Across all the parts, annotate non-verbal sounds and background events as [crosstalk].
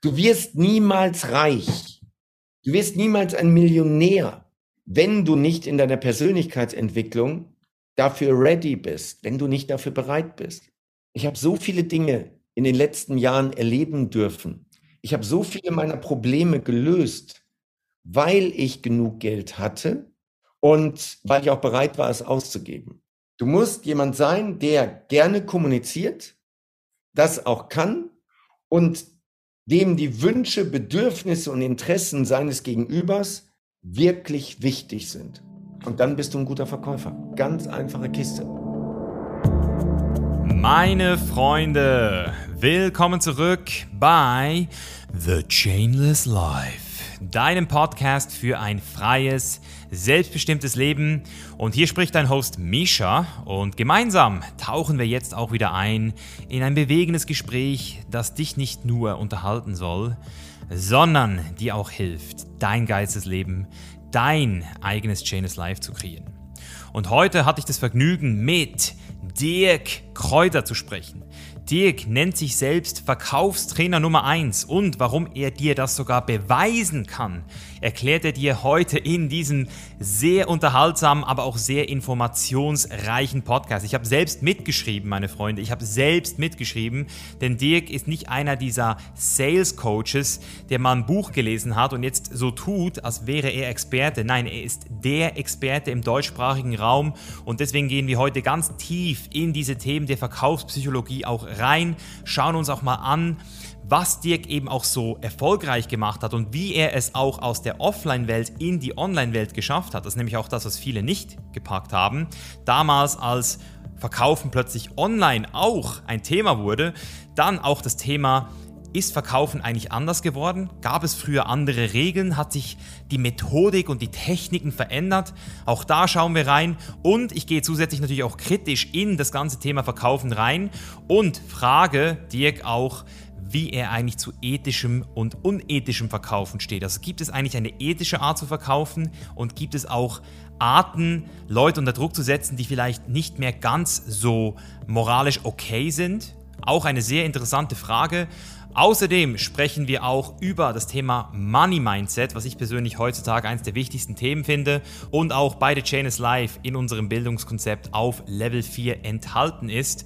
Du wirst niemals reich. Du wirst niemals ein Millionär, wenn du nicht in deiner Persönlichkeitsentwicklung dafür ready bist, wenn du nicht dafür bereit bist. Ich habe so viele Dinge in den letzten Jahren erleben dürfen. Ich habe so viele meiner Probleme gelöst, weil ich genug Geld hatte und weil ich auch bereit war, es auszugeben. Du musst jemand sein, der gerne kommuniziert, das auch kann und dem die Wünsche, Bedürfnisse und Interessen seines Gegenübers wirklich wichtig sind. Und dann bist du ein guter Verkäufer. Ganz einfache Kiste. Meine Freunde, willkommen zurück bei The Chainless Life deinem Podcast für ein freies, selbstbestimmtes Leben. Und hier spricht dein Host Misha und gemeinsam tauchen wir jetzt auch wieder ein in ein bewegendes Gespräch, das dich nicht nur unterhalten soll, sondern dir auch hilft, dein geiles Leben, dein eigenes Chainless Life zu kreieren. Und heute hatte ich das Vergnügen, mit Dirk Kräuter zu sprechen. Dirk nennt sich selbst Verkaufstrainer Nummer 1 und warum er dir das sogar beweisen kann, erklärt er dir heute in diesem sehr unterhaltsamen, aber auch sehr informationsreichen Podcast. Ich habe selbst mitgeschrieben, meine Freunde, ich habe selbst mitgeschrieben, denn Dirk ist nicht einer dieser Sales Coaches, der mal ein Buch gelesen hat und jetzt so tut, als wäre er Experte. Nein, er ist der Experte im deutschsprachigen Raum und deswegen gehen wir heute ganz tief in diese Themen der Verkaufspsychologie auch rein, schauen uns auch mal an, was Dirk eben auch so erfolgreich gemacht hat und wie er es auch aus der Offline-Welt in die Online-Welt geschafft hat. Das ist nämlich auch das, was viele nicht gepackt haben. Damals als Verkaufen plötzlich online auch ein Thema wurde, dann auch das Thema ist Verkaufen eigentlich anders geworden? Gab es früher andere Regeln? Hat sich die Methodik und die Techniken verändert? Auch da schauen wir rein. Und ich gehe zusätzlich natürlich auch kritisch in das ganze Thema Verkaufen rein und frage Dirk auch, wie er eigentlich zu ethischem und unethischem Verkaufen steht. Also gibt es eigentlich eine ethische Art zu verkaufen und gibt es auch Arten, Leute unter Druck zu setzen, die vielleicht nicht mehr ganz so moralisch okay sind? Auch eine sehr interessante Frage. Außerdem sprechen wir auch über das Thema Money Mindset, was ich persönlich heutzutage eines der wichtigsten Themen finde und auch bei The Chain is Life in unserem Bildungskonzept auf Level 4 enthalten ist.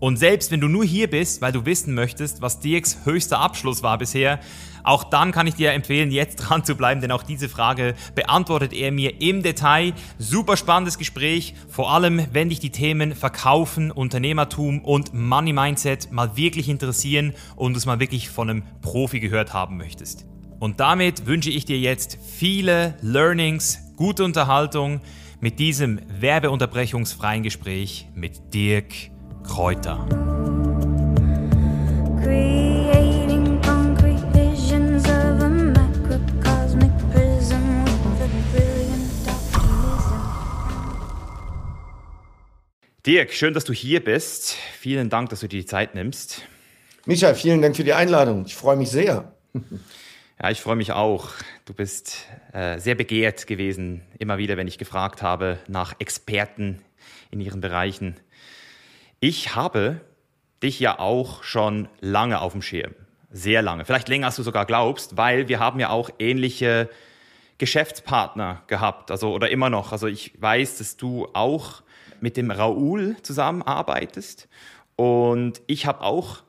Und selbst wenn du nur hier bist, weil du wissen möchtest, was Dirks höchster Abschluss war bisher, auch dann kann ich dir empfehlen, jetzt [laughs] dran zu bleiben, denn auch diese Frage beantwortet er mir im Detail. Super spannendes Gespräch, vor allem wenn dich die Themen Verkaufen, Unternehmertum und Money Mindset mal wirklich interessieren und du es mal wirklich von einem Profi gehört haben möchtest. Und damit wünsche ich dir jetzt viele Learnings, gute Unterhaltung mit diesem werbeunterbrechungsfreien Gespräch mit Dirk Kräuter. Dirk, schön, dass du hier bist. Vielen Dank, dass du dir die Zeit nimmst. Michael, vielen Dank für die Einladung. Ich freue mich sehr. [laughs] Ja, ich freue mich auch. Du bist äh, sehr begehrt gewesen, immer wieder, wenn ich gefragt habe nach Experten in ihren Bereichen. Ich habe dich ja auch schon lange auf dem Schirm. Sehr lange. Vielleicht länger, als du sogar glaubst, weil wir haben ja auch ähnliche Geschäftspartner gehabt, also oder immer noch. Also ich weiß, dass du auch mit dem Raoul zusammenarbeitest und ich habe auch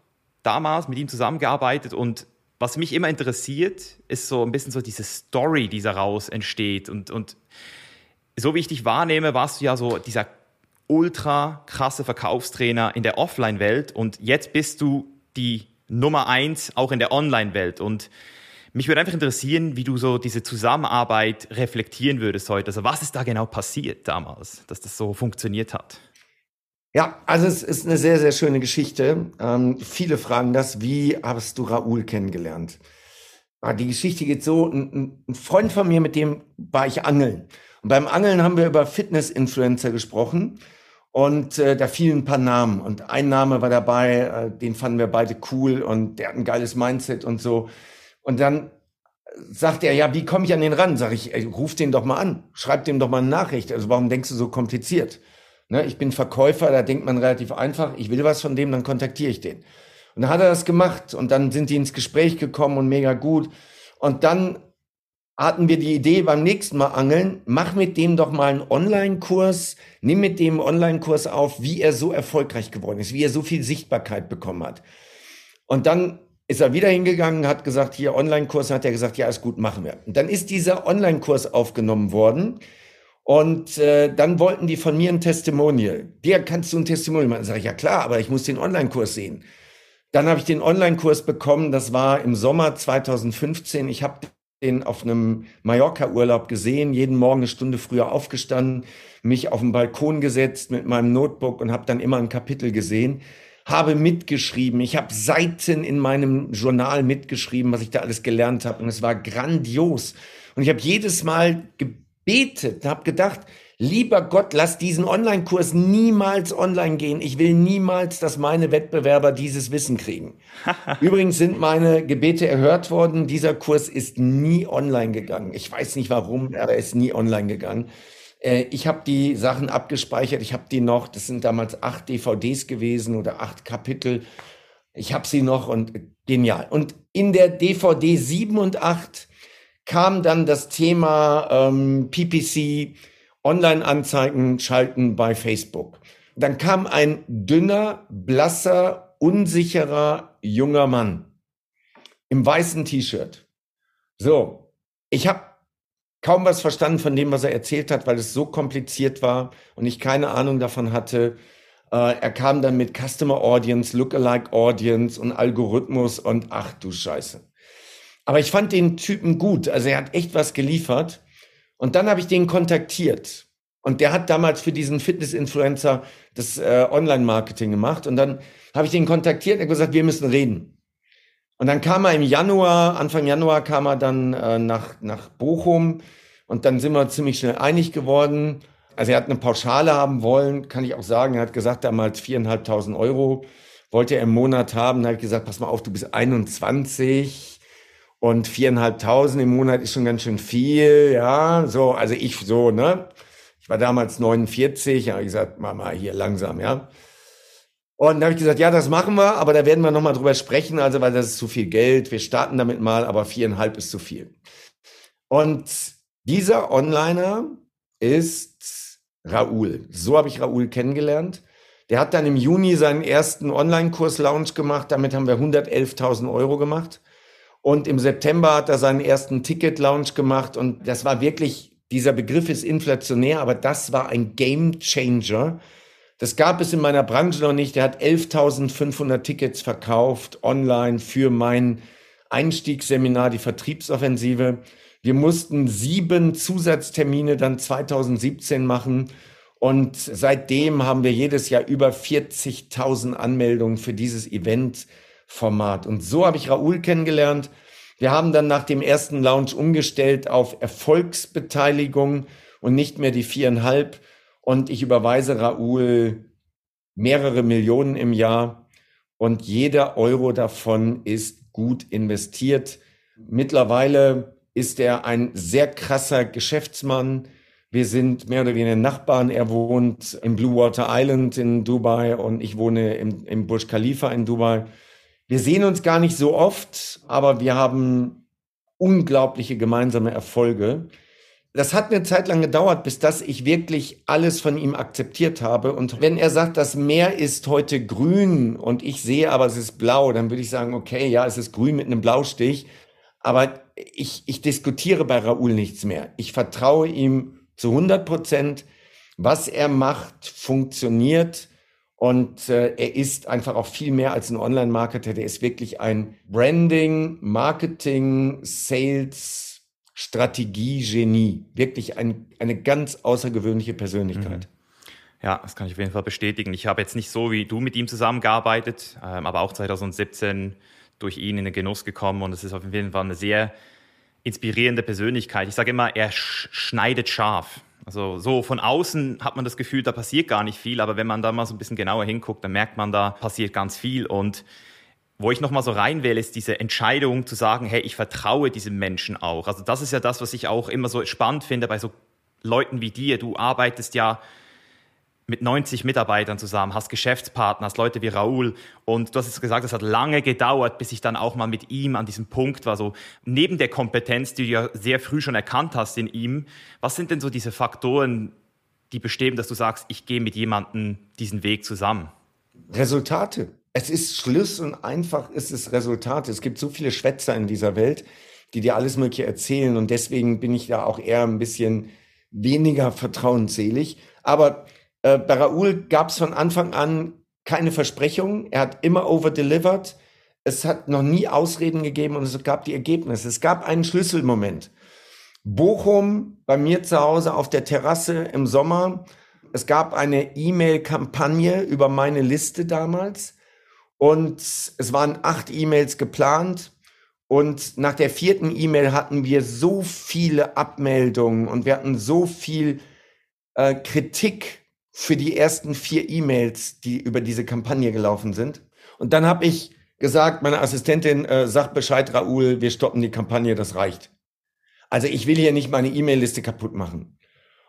damals mit ihm zusammengearbeitet und was mich immer interessiert, ist so ein bisschen so diese Story, die daraus entsteht und, und so wie ich dich wahrnehme, warst du ja so dieser ultra krasse Verkaufstrainer in der Offline-Welt und jetzt bist du die Nummer eins auch in der Online-Welt. Und mich würde einfach interessieren, wie du so diese Zusammenarbeit reflektieren würdest heute. Also was ist da genau passiert damals, dass das so funktioniert hat? Ja, also es ist eine sehr, sehr schöne Geschichte. Ähm, viele fragen das, wie hast du Raoul kennengelernt? Ah, die Geschichte geht so, ein, ein Freund von mir, mit dem war ich angeln. Und beim Angeln haben wir über Fitness-Influencer gesprochen. Und äh, da fielen ein paar Namen. Und ein Name war dabei, äh, den fanden wir beide cool und der hat ein geiles Mindset und so. Und dann sagt er, ja, wie komme ich an den ran? Sag ich, ey, ruf den doch mal an, schreib dem doch mal eine Nachricht. Also warum denkst du so kompliziert? Ne, ich bin Verkäufer, da denkt man relativ einfach, ich will was von dem, dann kontaktiere ich den. Und dann hat er das gemacht und dann sind die ins Gespräch gekommen und mega gut. Und dann hatten wir die Idee beim nächsten Mal angeln, mach mit dem doch mal einen Online-Kurs, nimm mit dem Online-Kurs auf, wie er so erfolgreich geworden ist, wie er so viel Sichtbarkeit bekommen hat. Und dann ist er wieder hingegangen, hat gesagt, hier Online-Kurs, hat er gesagt, ja, ist gut, machen wir. Und dann ist dieser Online-Kurs aufgenommen worden. Und äh, dann wollten die von mir ein Testimonial. Dir kannst du ein Testimonial machen. Sag ich, ja klar, aber ich muss den Online-Kurs sehen. Dann habe ich den Online-Kurs bekommen, das war im Sommer 2015. Ich habe den auf einem Mallorca-Urlaub gesehen, jeden Morgen eine Stunde früher aufgestanden, mich auf den Balkon gesetzt mit meinem Notebook und habe dann immer ein Kapitel gesehen, habe mitgeschrieben. Ich habe Seiten in meinem Journal mitgeschrieben, was ich da alles gelernt habe und es war grandios. Und ich habe jedes Mal gebetet, habe gedacht, Lieber Gott, lass diesen Online-Kurs niemals online gehen. Ich will niemals, dass meine Wettbewerber dieses Wissen kriegen. [laughs] Übrigens sind meine Gebete erhört worden. Dieser Kurs ist nie online gegangen. Ich weiß nicht warum, aber er ist nie online gegangen. Äh, ich habe die Sachen abgespeichert. Ich habe die noch. Das sind damals acht DVDs gewesen oder acht Kapitel. Ich habe sie noch und genial. Und in der DVD 7 und 8 kam dann das Thema ähm, PPC Online-Anzeigen schalten bei Facebook. Dann kam ein dünner, blasser, unsicherer junger Mann im weißen T-Shirt. So, ich habe kaum was verstanden von dem, was er erzählt hat, weil es so kompliziert war und ich keine Ahnung davon hatte. Äh, er kam dann mit Customer Audience, Lookalike Audience und Algorithmus und ach du Scheiße. Aber ich fand den Typen gut. Also er hat echt was geliefert. Und dann habe ich den kontaktiert. Und der hat damals für diesen Fitness-Influencer das äh, Online-Marketing gemacht. Und dann habe ich den kontaktiert und gesagt, wir müssen reden. Und dann kam er im Januar, Anfang Januar kam er dann äh, nach, nach Bochum. Und dann sind wir ziemlich schnell einig geworden. Also er hat eine Pauschale haben wollen, kann ich auch sagen. Er hat gesagt, damals viereinhalbtausend Euro wollte er im Monat haben. Da habe ich gesagt, pass mal auf, du bist 21 und viereinhalbtausend im Monat ist schon ganz schön viel, ja, so, also ich so, ne? Ich war damals 49, habe ich gesagt, mach mal hier langsam, ja. Und dann habe ich gesagt, ja, das machen wir, aber da werden wir nochmal drüber sprechen, also weil das ist zu viel Geld, wir starten damit mal, aber viereinhalb ist zu viel. Und dieser Onliner ist Raoul. So habe ich Raoul kennengelernt. Der hat dann im Juni seinen ersten Online-Kurs-Launch gemacht, damit haben wir 111.000 Euro gemacht. Und im September hat er seinen ersten Ticket-Launch gemacht und das war wirklich, dieser Begriff ist inflationär, aber das war ein Game Changer. Das gab es in meiner Branche noch nicht. Er hat 11.500 Tickets verkauft online für mein Einstiegsseminar, die Vertriebsoffensive. Wir mussten sieben Zusatztermine dann 2017 machen. Und seitdem haben wir jedes Jahr über 40.000 Anmeldungen für dieses Event Format. Und so habe ich Raoul kennengelernt. Wir haben dann nach dem ersten Launch umgestellt auf Erfolgsbeteiligung und nicht mehr die viereinhalb. Und ich überweise Raoul mehrere Millionen im Jahr und jeder Euro davon ist gut investiert. Mittlerweile ist er ein sehr krasser Geschäftsmann. Wir sind mehr oder weniger Nachbarn. Er wohnt im Blue Water Island in Dubai und ich wohne im, im Burj Khalifa in Dubai. Wir sehen uns gar nicht so oft, aber wir haben unglaubliche gemeinsame Erfolge. Das hat eine Zeit lang gedauert, bis dass ich wirklich alles von ihm akzeptiert habe. Und wenn er sagt, das Meer ist heute grün und ich sehe aber, es ist blau, dann würde ich sagen, okay, ja, es ist grün mit einem Blaustich. Aber ich, ich diskutiere bei Raoul nichts mehr. Ich vertraue ihm zu 100 Prozent. Was er macht, funktioniert. Und äh, er ist einfach auch viel mehr als ein Online-Marketer. Der ist wirklich ein Branding, Marketing, Sales, Strategie-Genie. Wirklich ein, eine ganz außergewöhnliche Persönlichkeit. Mhm. Ja, das kann ich auf jeden Fall bestätigen. Ich habe jetzt nicht so wie du mit ihm zusammengearbeitet, ähm, aber auch 2017 durch ihn in den Genuss gekommen und es ist auf jeden Fall eine sehr inspirierende Persönlichkeit. Ich sage immer, er sch schneidet scharf. Also so von außen hat man das Gefühl, da passiert gar nicht viel, aber wenn man da mal so ein bisschen genauer hinguckt, dann merkt man, da passiert ganz viel. Und wo ich nochmal so rein will, ist diese Entscheidung zu sagen, hey, ich vertraue diesem Menschen auch. Also das ist ja das, was ich auch immer so spannend finde bei so Leuten wie dir. Du arbeitest ja mit 90 Mitarbeitern zusammen, hast Geschäftspartner, hast Leute wie Raoul und du hast jetzt gesagt, es hat lange gedauert, bis ich dann auch mal mit ihm an diesem Punkt war, so neben der Kompetenz, die du ja sehr früh schon erkannt hast in ihm, was sind denn so diese Faktoren, die bestimmen, dass du sagst, ich gehe mit jemandem diesen Weg zusammen? Resultate. Es ist Schluss und einfach ist es Resultate. Es gibt so viele Schwätzer in dieser Welt, die dir alles Mögliche erzählen und deswegen bin ich da auch eher ein bisschen weniger vertrauensselig. Aber äh, bei Raoul gab es von Anfang an keine Versprechungen. Er hat immer overdelivered. Es hat noch nie Ausreden gegeben und es gab die Ergebnisse. Es gab einen Schlüsselmoment. Bochum bei mir zu Hause auf der Terrasse im Sommer. Es gab eine E-Mail-Kampagne über meine Liste damals und es waren acht E-Mails geplant. Und nach der vierten E-Mail hatten wir so viele Abmeldungen und wir hatten so viel äh, Kritik für die ersten vier E-Mails, die über diese Kampagne gelaufen sind. Und dann habe ich gesagt, meine Assistentin äh, sagt Bescheid, Raoul, wir stoppen die Kampagne, das reicht. Also ich will hier nicht meine E-Mail-Liste kaputt machen.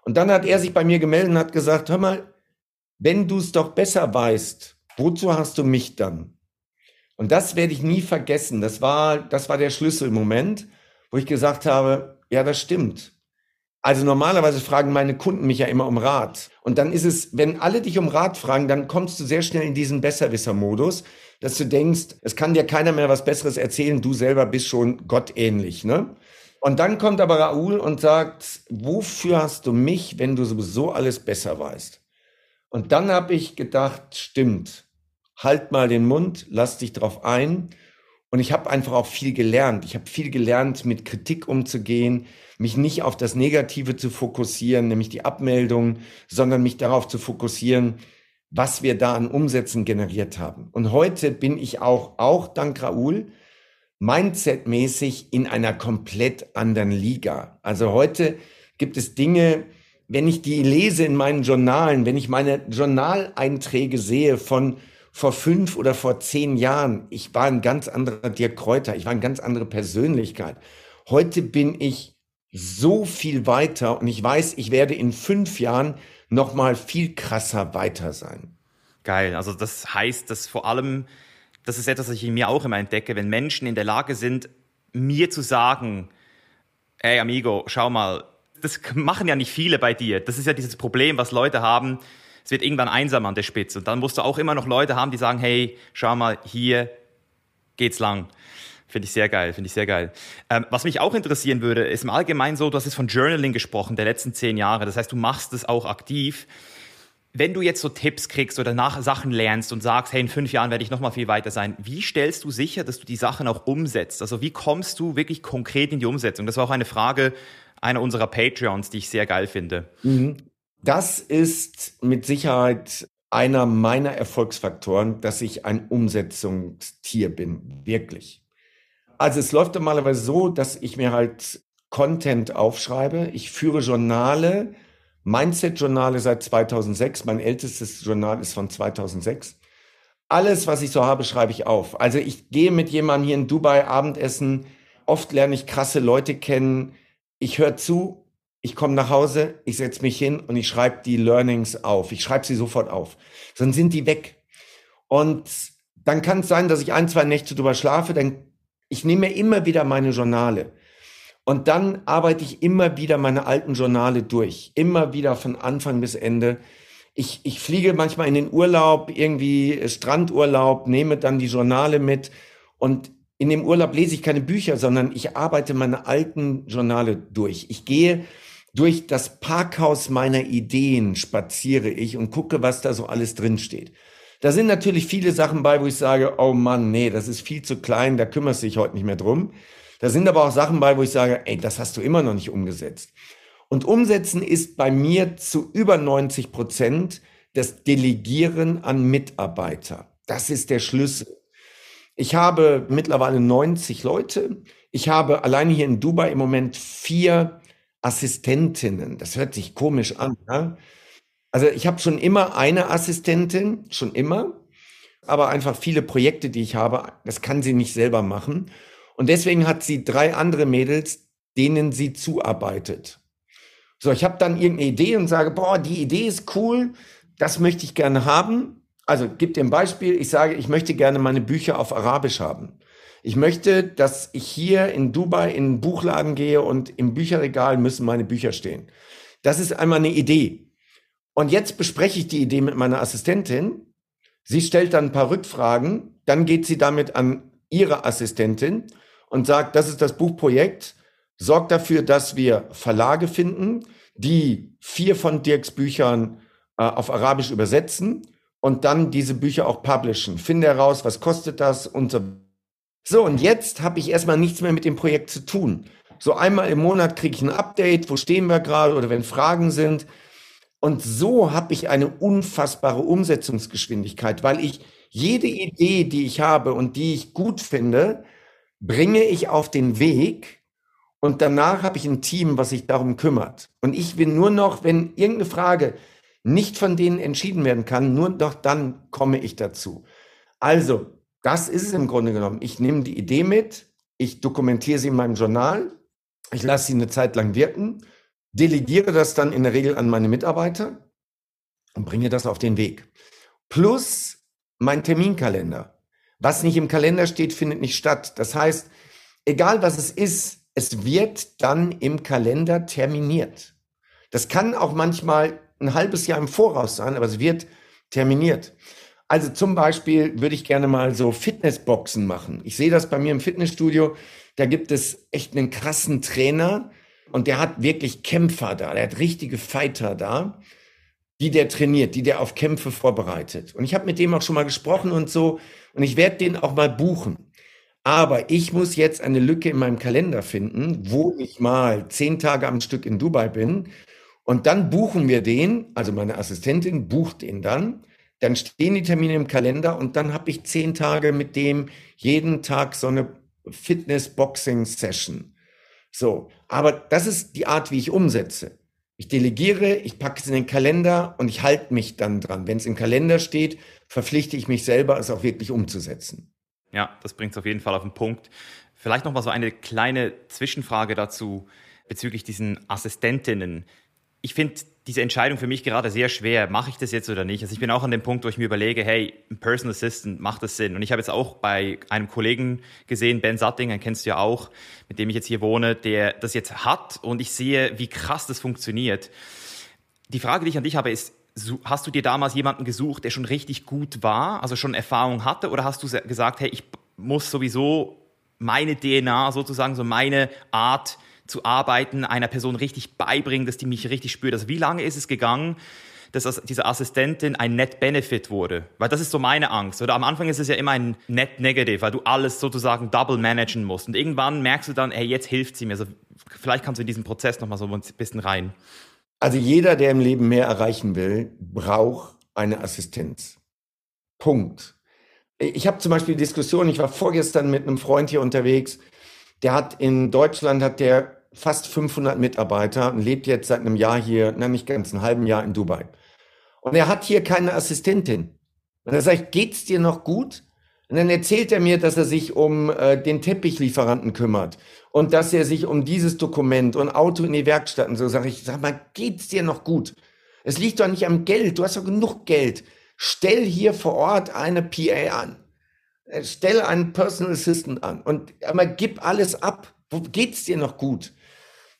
Und dann hat er sich bei mir gemeldet und hat gesagt, hör mal, wenn du es doch besser weißt, wozu hast du mich dann? Und das werde ich nie vergessen. Das war, das war der Schlüsselmoment, wo ich gesagt habe, ja, das stimmt. Also normalerweise fragen meine Kunden mich ja immer um Rat. Und dann ist es, wenn alle dich um Rat fragen, dann kommst du sehr schnell in diesen Besserwisser-Modus, dass du denkst, es kann dir keiner mehr was Besseres erzählen, du selber bist schon gottähnlich, ne? Und dann kommt aber Raoul und sagt, wofür hast du mich, wenn du sowieso alles besser weißt? Und dann habe ich gedacht, stimmt, halt mal den Mund, lass dich drauf ein. Und ich habe einfach auch viel gelernt. Ich habe viel gelernt, mit Kritik umzugehen, mich nicht auf das Negative zu fokussieren, nämlich die Abmeldung, sondern mich darauf zu fokussieren, was wir da an Umsätzen generiert haben. Und heute bin ich auch, auch dank Raoul, Mindset-mäßig in einer komplett anderen Liga. Also heute gibt es Dinge, wenn ich die lese in meinen Journalen, wenn ich meine Journaleinträge sehe von vor fünf oder vor zehn Jahren, ich war ein ganz anderer Dirk Kräuter, ich war eine ganz andere Persönlichkeit. Heute bin ich so viel weiter und ich weiß, ich werde in fünf Jahren noch mal viel krasser weiter sein. Geil. Also das heißt, dass vor allem, das ist etwas, was ich in mir auch immer entdecke, wenn Menschen in der Lage sind, mir zu sagen, ey Amigo, schau mal, das machen ja nicht viele bei dir. Das ist ja dieses Problem, was Leute haben. Es wird irgendwann einsam an der Spitze. Und dann musst du auch immer noch Leute haben, die sagen, hey, schau mal, hier geht's lang. Finde ich sehr geil, finde ich sehr geil. Ähm, was mich auch interessieren würde, ist im Allgemeinen so, du hast jetzt von Journaling gesprochen, der letzten zehn Jahre. Das heißt, du machst es auch aktiv. Wenn du jetzt so Tipps kriegst oder nach Sachen lernst und sagst, hey, in fünf Jahren werde ich noch mal viel weiter sein, wie stellst du sicher, dass du die Sachen auch umsetzt? Also wie kommst du wirklich konkret in die Umsetzung? Das war auch eine Frage einer unserer Patreons, die ich sehr geil finde. Mhm. Das ist mit Sicherheit einer meiner Erfolgsfaktoren, dass ich ein Umsetzungstier bin, wirklich. Also es läuft normalerweise so, dass ich mir halt Content aufschreibe. Ich führe Journale, Mindset-Journale seit 2006. Mein ältestes Journal ist von 2006. Alles, was ich so habe, schreibe ich auf. Also ich gehe mit jemandem hier in Dubai Abendessen. Oft lerne ich krasse Leute kennen. Ich höre zu, ich komme nach Hause, ich setze mich hin und ich schreibe die Learnings auf. Ich schreibe sie sofort auf. Dann sind die weg. Und dann kann es sein, dass ich ein, zwei Nächte drüber schlafe, dann ich nehme immer wieder meine Journale. Und dann arbeite ich immer wieder meine alten Journale durch. Immer wieder von Anfang bis Ende. Ich, ich fliege manchmal in den Urlaub, irgendwie Strandurlaub, nehme dann die Journale mit. Und in dem Urlaub lese ich keine Bücher, sondern ich arbeite meine alten Journale durch. Ich gehe durch das Parkhaus meiner Ideen, spaziere ich und gucke, was da so alles drin steht. Da sind natürlich viele Sachen bei, wo ich sage, oh Mann, nee, das ist viel zu klein, da kümmerst du dich heute nicht mehr drum. Da sind aber auch Sachen bei, wo ich sage, ey, das hast du immer noch nicht umgesetzt. Und umsetzen ist bei mir zu über 90 Prozent das Delegieren an Mitarbeiter. Das ist der Schlüssel. Ich habe mittlerweile 90 Leute. Ich habe alleine hier in Dubai im Moment vier Assistentinnen. Das hört sich komisch an. Ne? Also ich habe schon immer eine Assistentin, schon immer, aber einfach viele Projekte, die ich habe, das kann sie nicht selber machen. Und deswegen hat sie drei andere Mädels, denen sie zuarbeitet. So, ich habe dann irgendeine Idee und sage, boah, die Idee ist cool, das möchte ich gerne haben. Also gib dir ein Beispiel. Ich sage, ich möchte gerne meine Bücher auf Arabisch haben. Ich möchte, dass ich hier in Dubai in einen Buchladen gehe und im Bücherregal müssen meine Bücher stehen. Das ist einmal eine Idee. Und jetzt bespreche ich die Idee mit meiner Assistentin. Sie stellt dann ein paar Rückfragen. Dann geht sie damit an ihre Assistentin und sagt, das ist das Buchprojekt. Sorgt dafür, dass wir Verlage finden, die vier von Dirks Büchern äh, auf Arabisch übersetzen und dann diese Bücher auch publishen. Finde heraus, was kostet das und so. So, und jetzt habe ich erstmal nichts mehr mit dem Projekt zu tun. So einmal im Monat kriege ich ein Update, wo stehen wir gerade oder wenn Fragen sind. Und so habe ich eine unfassbare Umsetzungsgeschwindigkeit, weil ich jede Idee, die ich habe und die ich gut finde, bringe ich auf den Weg und danach habe ich ein Team, was sich darum kümmert. Und ich will nur noch, wenn irgendeine Frage nicht von denen entschieden werden kann, nur noch dann komme ich dazu. Also, das ist es im Grunde genommen. Ich nehme die Idee mit, ich dokumentiere sie in meinem Journal, ich lasse sie eine Zeit lang wirken, delegiere das dann in der Regel an meine Mitarbeiter und bringe das auf den Weg. Plus mein Terminkalender. Was nicht im Kalender steht, findet nicht statt. Das heißt, egal was es ist, es wird dann im Kalender terminiert. Das kann auch manchmal ein halbes Jahr im Voraus sein, aber es wird terminiert. Also zum Beispiel würde ich gerne mal so Fitnessboxen machen. Ich sehe das bei mir im Fitnessstudio. Da gibt es echt einen krassen Trainer und der hat wirklich Kämpfer da. Der hat richtige Fighter da, die der trainiert, die der auf Kämpfe vorbereitet. Und ich habe mit dem auch schon mal gesprochen und so. Und ich werde den auch mal buchen. Aber ich muss jetzt eine Lücke in meinem Kalender finden, wo ich mal zehn Tage am Stück in Dubai bin und dann buchen wir den, also meine Assistentin bucht den dann, dann stehen die Termine im Kalender und dann habe ich zehn Tage mit dem jeden Tag so eine Fitness-Boxing-Session. So, aber das ist die Art, wie ich umsetze. Ich delegiere, ich packe es in den Kalender und ich halte mich dann dran. Wenn es im Kalender steht, verpflichte ich mich selber, es auch wirklich umzusetzen. Ja, das bringt es auf jeden Fall auf den Punkt. Vielleicht noch mal so eine kleine Zwischenfrage dazu bezüglich diesen Assistentinnen ich finde diese Entscheidung für mich gerade sehr schwer. Mache ich das jetzt oder nicht? Also ich bin auch an dem Punkt, wo ich mir überlege, hey, ein Personal Assistant, macht das Sinn? Und ich habe jetzt auch bei einem Kollegen gesehen, Ben Satting, den kennst du ja auch, mit dem ich jetzt hier wohne, der das jetzt hat und ich sehe, wie krass das funktioniert. Die Frage, die ich an dich habe, ist, hast du dir damals jemanden gesucht, der schon richtig gut war, also schon Erfahrung hatte, oder hast du gesagt, hey, ich muss sowieso meine DNA sozusagen, so meine Art zu arbeiten, einer Person richtig beibringen, dass die mich richtig spürt. Also wie lange ist es gegangen, dass diese Assistentin ein Net Benefit wurde? Weil das ist so meine Angst. Oder am Anfang ist es ja immer ein Net Negative, weil du alles sozusagen double managen musst. Und irgendwann merkst du dann, hey, jetzt hilft sie mir. Also vielleicht kannst du in diesen Prozess nochmal so ein bisschen rein. Also jeder, der im Leben mehr erreichen will, braucht eine Assistenz. Punkt. Ich habe zum Beispiel Diskussionen, ich war vorgestern mit einem Freund hier unterwegs, der hat in Deutschland, hat der fast 500 Mitarbeiter und lebt jetzt seit einem Jahr hier, na nicht ganz, ein halben Jahr in Dubai. Und er hat hier keine Assistentin. Und er sagt, geht's dir noch gut? Und dann erzählt er mir, dass er sich um äh, den Teppichlieferanten kümmert und dass er sich um dieses Dokument und Auto in die Werkstatt und so. Sag ich, sag mal, geht's dir noch gut? Es liegt doch nicht am Geld. Du hast doch genug Geld. Stell hier vor Ort eine PA an. Äh, stell einen Personal Assistant an und aber gib alles ab. Wo geht's dir noch gut?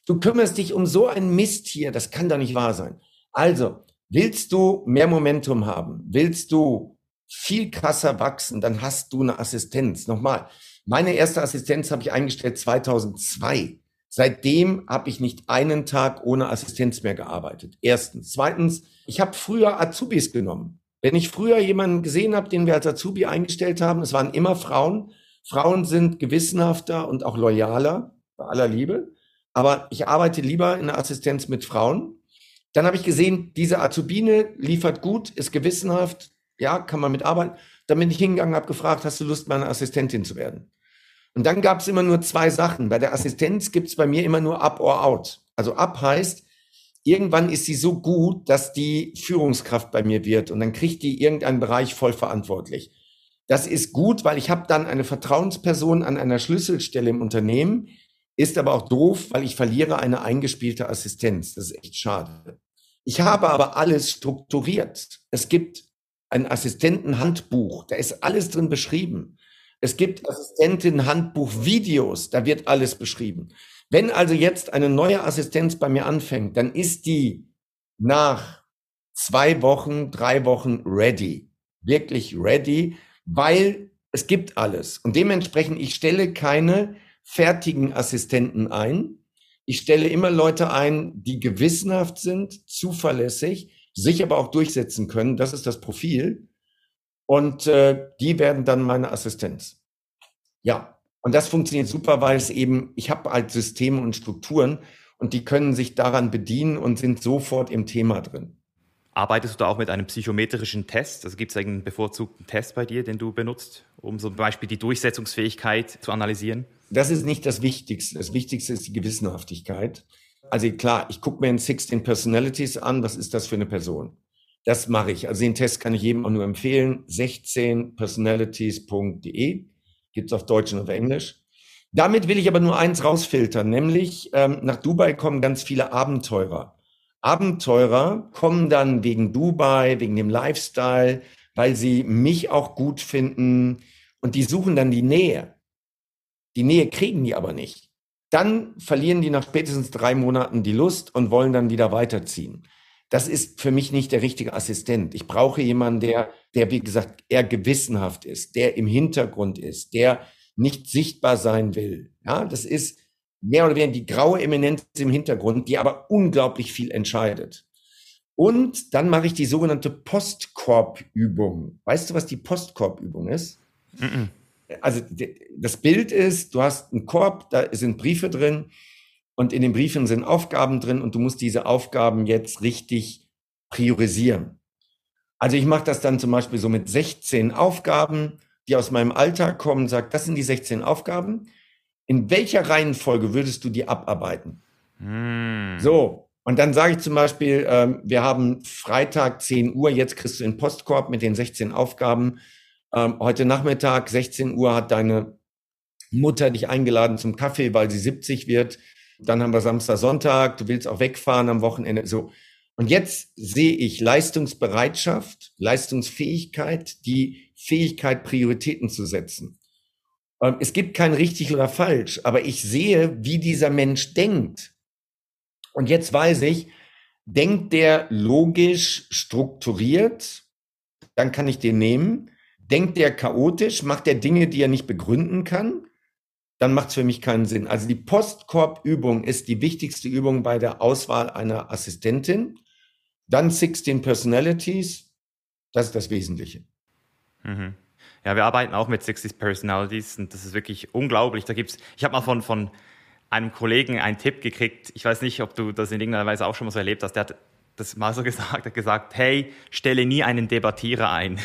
Du kümmerst dich um so ein Mist hier, das kann doch nicht wahr sein. Also, willst du mehr Momentum haben? Willst du viel krasser wachsen? Dann hast du eine Assistenz. Nochmal, meine erste Assistenz habe ich eingestellt 2002. Seitdem habe ich nicht einen Tag ohne Assistenz mehr gearbeitet. Erstens. Zweitens, ich habe früher Azubis genommen. Wenn ich früher jemanden gesehen habe, den wir als Azubi eingestellt haben, es waren immer Frauen. Frauen sind gewissenhafter und auch loyaler, bei aller Liebe aber ich arbeite lieber in der Assistenz mit Frauen. Dann habe ich gesehen, diese Azubine liefert gut, ist gewissenhaft, ja, kann man mitarbeiten. Dann bin ich hingegangen, habe gefragt, hast du Lust, meine Assistentin zu werden? Und dann gab es immer nur zwei Sachen. Bei der Assistenz gibt es bei mir immer nur up or out. Also up heißt, irgendwann ist sie so gut, dass die Führungskraft bei mir wird und dann kriegt die irgendeinen Bereich voll verantwortlich. Das ist gut, weil ich habe dann eine Vertrauensperson an einer Schlüsselstelle im Unternehmen, ist aber auch doof, weil ich verliere eine eingespielte Assistenz. Das ist echt schade. Ich habe aber alles strukturiert. Es gibt ein Assistentenhandbuch, da ist alles drin beschrieben. Es gibt Assistentenhandbuch-Videos, da wird alles beschrieben. Wenn also jetzt eine neue Assistenz bei mir anfängt, dann ist die nach zwei Wochen, drei Wochen ready. Wirklich ready, weil es gibt alles. Und dementsprechend, ich stelle keine fertigen Assistenten ein. Ich stelle immer Leute ein, die gewissenhaft sind, zuverlässig, sich aber auch durchsetzen können. Das ist das Profil. Und äh, die werden dann meine Assistenz. Ja, und das funktioniert super, weil es eben, ich habe halt Systeme und Strukturen und die können sich daran bedienen und sind sofort im Thema drin. Arbeitest du da auch mit einem psychometrischen Test? Also gibt es einen bevorzugten Test bei dir, den du benutzt, um zum Beispiel die Durchsetzungsfähigkeit zu analysieren? Das ist nicht das Wichtigste. Das Wichtigste ist die Gewissenhaftigkeit. Also klar, ich gucke mir in 16 Personalities an, was ist das für eine Person? Das mache ich. Also den Test kann ich jedem auch nur empfehlen. 16personalities.de gibt's auf Deutsch und auf Englisch. Damit will ich aber nur eins rausfiltern, nämlich ähm, nach Dubai kommen ganz viele Abenteurer. Abenteurer kommen dann wegen Dubai, wegen dem Lifestyle, weil sie mich auch gut finden und die suchen dann die Nähe. Die Nähe kriegen die aber nicht. Dann verlieren die nach spätestens drei Monaten die Lust und wollen dann wieder weiterziehen. Das ist für mich nicht der richtige Assistent. Ich brauche jemanden, der, der, wie gesagt, eher gewissenhaft ist, der im Hintergrund ist, der nicht sichtbar sein will. Ja, das ist mehr oder weniger die graue Eminenz im Hintergrund, die aber unglaublich viel entscheidet. Und dann mache ich die sogenannte Postkorb-Übung. Weißt du, was die Postkorb-Übung ist? Mm -mm. Also das Bild ist, du hast einen Korb, da sind Briefe drin und in den Briefen sind Aufgaben drin und du musst diese Aufgaben jetzt richtig priorisieren. Also ich mache das dann zum Beispiel so mit 16 Aufgaben die aus meinem Alltag kommen, sagt, das sind die 16 Aufgaben. In welcher Reihenfolge würdest du die abarbeiten? Mm. So, und dann sage ich zum Beispiel, ähm, wir haben Freitag 10 Uhr, jetzt kriegst du den Postkorb mit den 16 Aufgaben. Ähm, heute Nachmittag 16 Uhr hat deine Mutter dich eingeladen zum Kaffee, weil sie 70 wird. Dann haben wir Samstag, Sonntag, du willst auch wegfahren am Wochenende. So. Und jetzt sehe ich Leistungsbereitschaft, Leistungsfähigkeit, die Fähigkeit, Prioritäten zu setzen. Ähm, es gibt kein richtig oder falsch, aber ich sehe, wie dieser Mensch denkt. Und jetzt weiß ich, denkt der logisch strukturiert, dann kann ich den nehmen. Denkt der chaotisch, macht er Dinge, die er nicht begründen kann, dann macht es für mich keinen Sinn. Also die Postkorb-Übung ist die wichtigste Übung bei der Auswahl einer Assistentin. Dann 16 Personalities, das ist das Wesentliche. Mhm. Ja, wir arbeiten auch mit 60 Personalities und das ist wirklich unglaublich. Da gibt's, ich habe mal von, von einem Kollegen einen Tipp gekriegt. Ich weiß nicht, ob du das in irgendeiner Weise auch schon mal so erlebt hast. Der hat das mal so [laughs] gesagt, hat gesagt, hey, stelle nie einen Debattierer ein.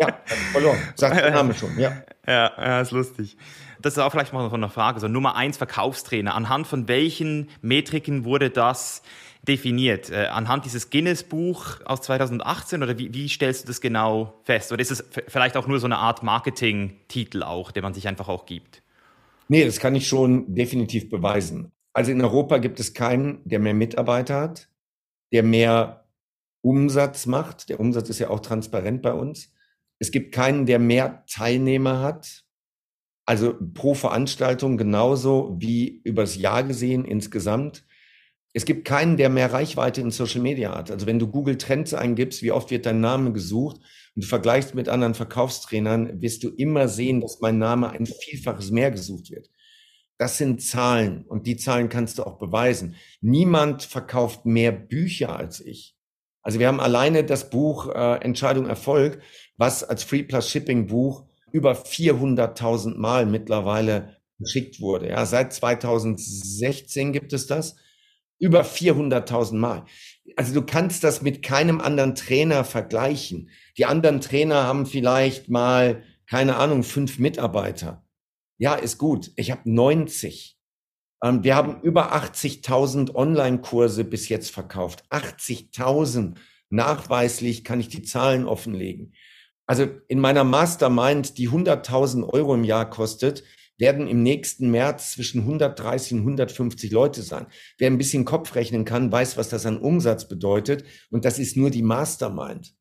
ja, verloren. Sagt der Name schon, ja. [laughs] Ja, ja, ist lustig. Das ist auch vielleicht mal so eine Frage. So Nummer eins Verkaufstrainer. Anhand von welchen Metriken wurde das definiert? Äh, anhand dieses Guinness-Buch aus 2018 oder wie, wie, stellst du das genau fest? Oder ist es vielleicht auch nur so eine Art Marketing-Titel auch, den man sich einfach auch gibt? Nee, das kann ich schon definitiv beweisen. Also in Europa gibt es keinen, der mehr Mitarbeiter hat, der mehr Umsatz macht. Der Umsatz ist ja auch transparent bei uns. Es gibt keinen, der mehr Teilnehmer hat. Also pro Veranstaltung genauso wie übers Jahr gesehen insgesamt. Es gibt keinen, der mehr Reichweite in Social Media hat. Also wenn du Google Trends eingibst, wie oft wird dein Name gesucht und du vergleichst mit anderen Verkaufstrainern, wirst du immer sehen, dass mein Name ein Vielfaches mehr gesucht wird. Das sind Zahlen und die Zahlen kannst du auch beweisen. Niemand verkauft mehr Bücher als ich. Also wir haben alleine das Buch äh, Entscheidung Erfolg, was als Free Plus Shipping Buch über 400.000 Mal mittlerweile geschickt wurde. Ja, seit 2016 gibt es das über 400.000 Mal. Also du kannst das mit keinem anderen Trainer vergleichen. Die anderen Trainer haben vielleicht mal, keine Ahnung, fünf Mitarbeiter. Ja, ist gut. Ich habe 90. Ähm, wir haben über 80.000 Online-Kurse bis jetzt verkauft. 80.000. Nachweislich kann ich die Zahlen offenlegen. Also in meiner Mastermind, die 100.000 Euro im Jahr kostet, werden im nächsten März zwischen 130 und 150 Leute sein. Wer ein bisschen Kopf rechnen kann, weiß, was das an Umsatz bedeutet. Und das ist nur die Mastermind.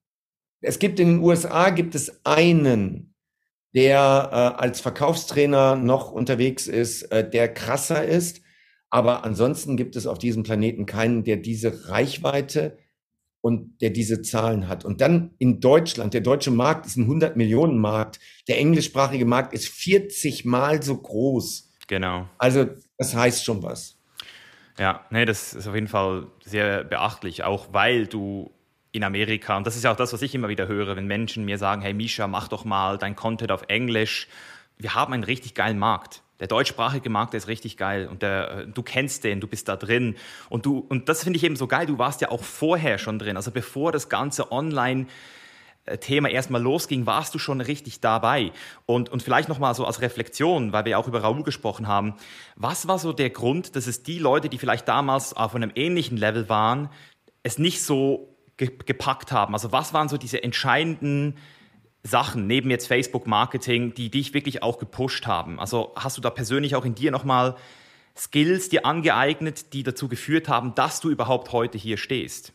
Es gibt in den USA gibt es einen, der äh, als Verkaufstrainer noch unterwegs ist, äh, der krasser ist. Aber ansonsten gibt es auf diesem Planeten keinen, der diese Reichweite und der diese Zahlen hat. Und dann in Deutschland, der deutsche Markt ist ein 100 Millionen Markt, der englischsprachige Markt ist 40 mal so groß. Genau. Also das heißt schon was. Ja, nee, das ist auf jeden Fall sehr beachtlich, auch weil du in Amerika, und das ist ja auch das, was ich immer wieder höre, wenn Menschen mir sagen, hey Misha, mach doch mal dein Content auf Englisch. Wir haben einen richtig geilen Markt. Der deutschsprachige Markt, der ist richtig geil und der, äh, du kennst den, du bist da drin und du und das finde ich eben so geil. Du warst ja auch vorher schon drin, also bevor das ganze Online Thema erstmal losging, warst du schon richtig dabei. Und, und vielleicht nochmal so als Reflexion, weil wir auch über Raoul gesprochen haben. Was war so der Grund, dass es die Leute, die vielleicht damals auf einem ähnlichen Level waren, es nicht so gepackt haben? Also was waren so diese entscheidenden Sachen neben jetzt Facebook-Marketing, die dich wirklich auch gepusht haben? Also hast du da persönlich auch in dir nochmal Skills dir angeeignet, die dazu geführt haben, dass du überhaupt heute hier stehst?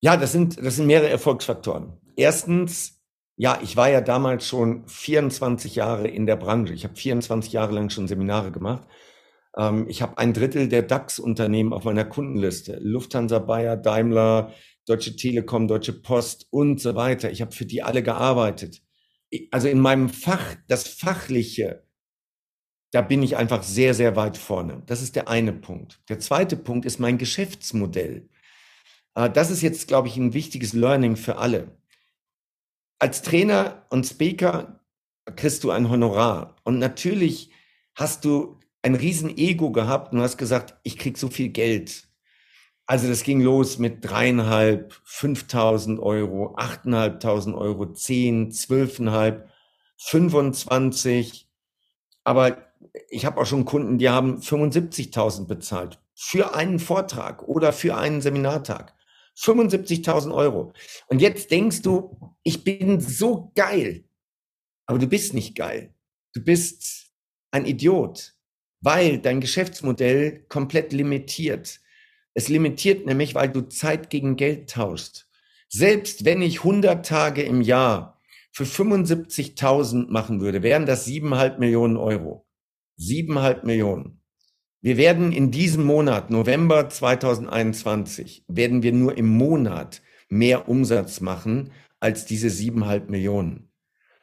Ja, das sind, das sind mehrere Erfolgsfaktoren. Erstens, ja, ich war ja damals schon 24 Jahre in der Branche. Ich habe 24 Jahre lang schon Seminare gemacht. Ähm, ich habe ein Drittel der DAX-Unternehmen auf meiner Kundenliste. Lufthansa, Bayer, Daimler, Deutsche Telekom, Deutsche Post und so weiter. Ich habe für die alle gearbeitet. Also in meinem Fach, das Fachliche, da bin ich einfach sehr, sehr weit vorne. Das ist der eine Punkt. Der zweite Punkt ist mein Geschäftsmodell. Äh, das ist jetzt, glaube ich, ein wichtiges Learning für alle. Als Trainer und Speaker kriegst du ein Honorar. Und natürlich hast du ein riesen Ego gehabt und hast gesagt, ich krieg so viel Geld. Also das ging los mit dreieinhalb, 5.000 Euro, achteinhalbtausend Euro, zehn, zwölfeinhalb, 25. Aber ich habe auch schon Kunden, die haben 75.000 bezahlt für einen Vortrag oder für einen Seminartag. 75.000 Euro. Und jetzt denkst du, ich bin so geil. Aber du bist nicht geil. Du bist ein Idiot, weil dein Geschäftsmodell komplett limitiert. Es limitiert nämlich, weil du Zeit gegen Geld tauschst. Selbst wenn ich 100 Tage im Jahr für 75.000 machen würde, wären das siebeneinhalb Millionen Euro. Siebeneinhalb Millionen. Wir werden in diesem Monat, November 2021, werden wir nur im Monat mehr Umsatz machen als diese siebeneinhalb Millionen.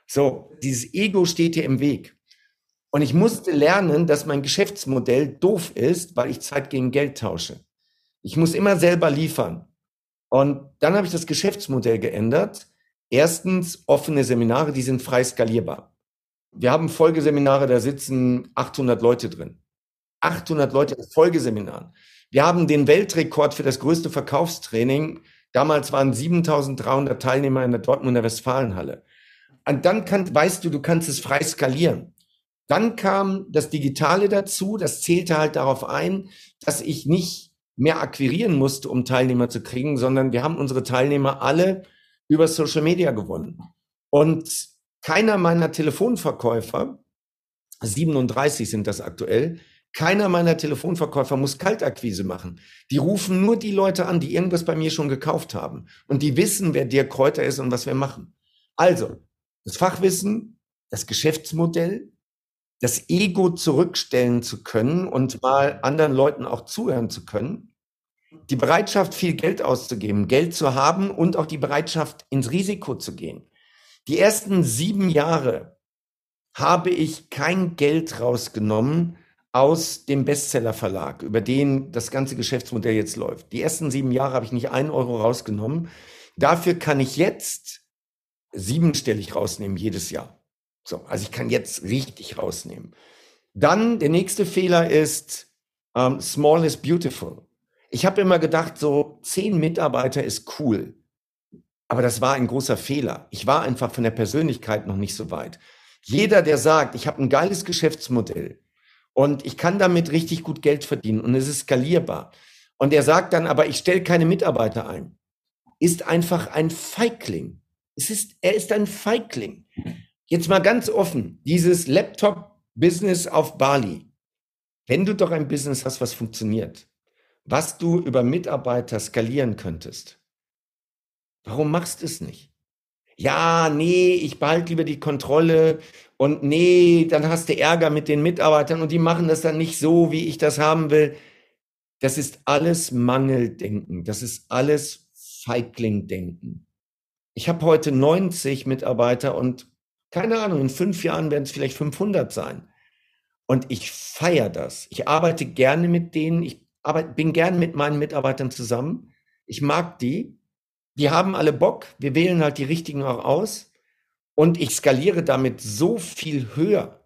So, dieses Ego steht hier im Weg. Und ich musste lernen, dass mein Geschäftsmodell doof ist, weil ich Zeit gegen Geld tausche. Ich muss immer selber liefern. Und dann habe ich das Geschäftsmodell geändert. Erstens offene Seminare, die sind frei skalierbar. Wir haben Folgeseminare, da sitzen 800 Leute drin. 800 Leute in Folgeseminaren. Wir haben den Weltrekord für das größte Verkaufstraining. Damals waren 7300 Teilnehmer in der Dortmunder Westfalenhalle. Und dann kann, weißt du, du kannst es frei skalieren. Dann kam das Digitale dazu. Das zählte halt darauf ein, dass ich nicht mehr akquirieren musste, um Teilnehmer zu kriegen, sondern wir haben unsere Teilnehmer alle über Social Media gewonnen. Und keiner meiner Telefonverkäufer, 37 sind das aktuell, keiner meiner Telefonverkäufer muss Kaltakquise machen. Die rufen nur die Leute an, die irgendwas bei mir schon gekauft haben. Und die wissen, wer Dirk Kräuter ist und was wir machen. Also, das Fachwissen, das Geschäftsmodell, das Ego zurückstellen zu können und mal anderen Leuten auch zuhören zu können die Bereitschaft, viel Geld auszugeben, Geld zu haben und auch die Bereitschaft, ins Risiko zu gehen. Die ersten sieben Jahre habe ich kein Geld rausgenommen aus dem Bestseller Verlag, über den das ganze Geschäftsmodell jetzt läuft. Die ersten sieben Jahre habe ich nicht einen Euro rausgenommen. Dafür kann ich jetzt siebenstellig rausnehmen jedes Jahr. So, also ich kann jetzt richtig rausnehmen. Dann der nächste Fehler ist, ähm, small is beautiful. Ich habe immer gedacht, so zehn Mitarbeiter ist cool. Aber das war ein großer Fehler. Ich war einfach von der Persönlichkeit noch nicht so weit. Jeder, der sagt, ich habe ein geiles Geschäftsmodell und ich kann damit richtig gut Geld verdienen und es ist skalierbar. Und er sagt dann, aber ich stelle keine Mitarbeiter ein, ist einfach ein Feigling. Es ist, er ist ein Feigling. Jetzt mal ganz offen, dieses Laptop Business auf Bali. Wenn du doch ein Business hast, was funktioniert, was du über Mitarbeiter skalieren könntest, warum machst du es nicht? Ja, nee, ich behalte lieber die Kontrolle und nee, dann hast du Ärger mit den Mitarbeitern und die machen das dann nicht so, wie ich das haben will. Das ist alles Mangeldenken. Das ist alles Feiglingdenken. Ich habe heute 90 Mitarbeiter und keine Ahnung, in fünf Jahren werden es vielleicht 500 sein. Und ich feiere das. Ich arbeite gerne mit denen. Ich arbeite, bin gerne mit meinen Mitarbeitern zusammen. Ich mag die. Die haben alle Bock. Wir wählen halt die richtigen auch aus. Und ich skaliere damit so viel höher.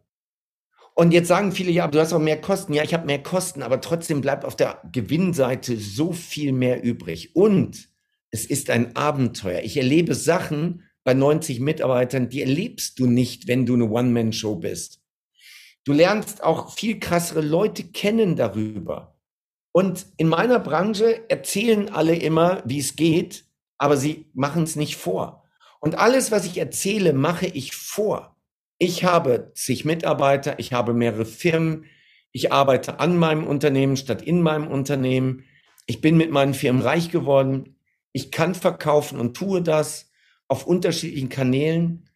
Und jetzt sagen viele, ja, du hast auch mehr Kosten. Ja, ich habe mehr Kosten, aber trotzdem bleibt auf der Gewinnseite so viel mehr übrig. Und es ist ein Abenteuer. Ich erlebe Sachen bei 90 Mitarbeitern, die erlebst du nicht, wenn du eine One-Man-Show bist. Du lernst auch viel krassere Leute kennen darüber. Und in meiner Branche erzählen alle immer, wie es geht, aber sie machen es nicht vor. Und alles, was ich erzähle, mache ich vor. Ich habe zig Mitarbeiter, ich habe mehrere Firmen, ich arbeite an meinem Unternehmen statt in meinem Unternehmen. Ich bin mit meinen Firmen reich geworden. Ich kann verkaufen und tue das auf unterschiedlichen Kanälen.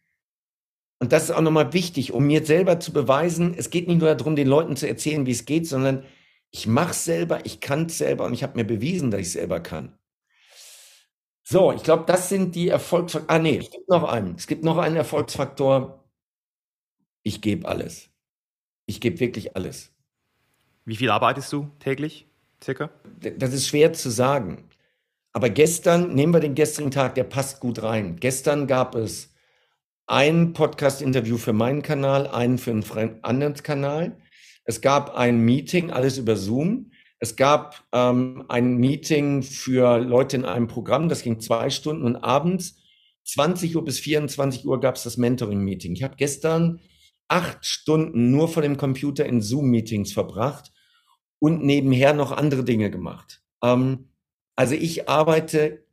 Und das ist auch nochmal wichtig, um mir selber zu beweisen, es geht nicht nur darum, den Leuten zu erzählen, wie es geht, sondern ich mache es selber, ich kann es selber und ich habe mir bewiesen, dass ich es selber kann. So, ich glaube, das sind die Erfolgsfaktoren. Ah, nee, es gibt noch einen. Es gibt noch einen Erfolgsfaktor. Ich gebe alles. Ich gebe wirklich alles. Wie viel arbeitest du täglich, circa? Das ist schwer zu sagen. Aber gestern, nehmen wir den gestrigen Tag, der passt gut rein. Gestern gab es ein Podcast-Interview für meinen Kanal, einen für einen anderen Kanal. Es gab ein Meeting, alles über Zoom. Es gab ähm, ein Meeting für Leute in einem Programm, das ging zwei Stunden und abends 20 Uhr bis 24 Uhr gab es das Mentoring-Meeting. Ich habe gestern acht Stunden nur vor dem Computer in Zoom-Meetings verbracht und nebenher noch andere Dinge gemacht. Ähm, also ich arbeite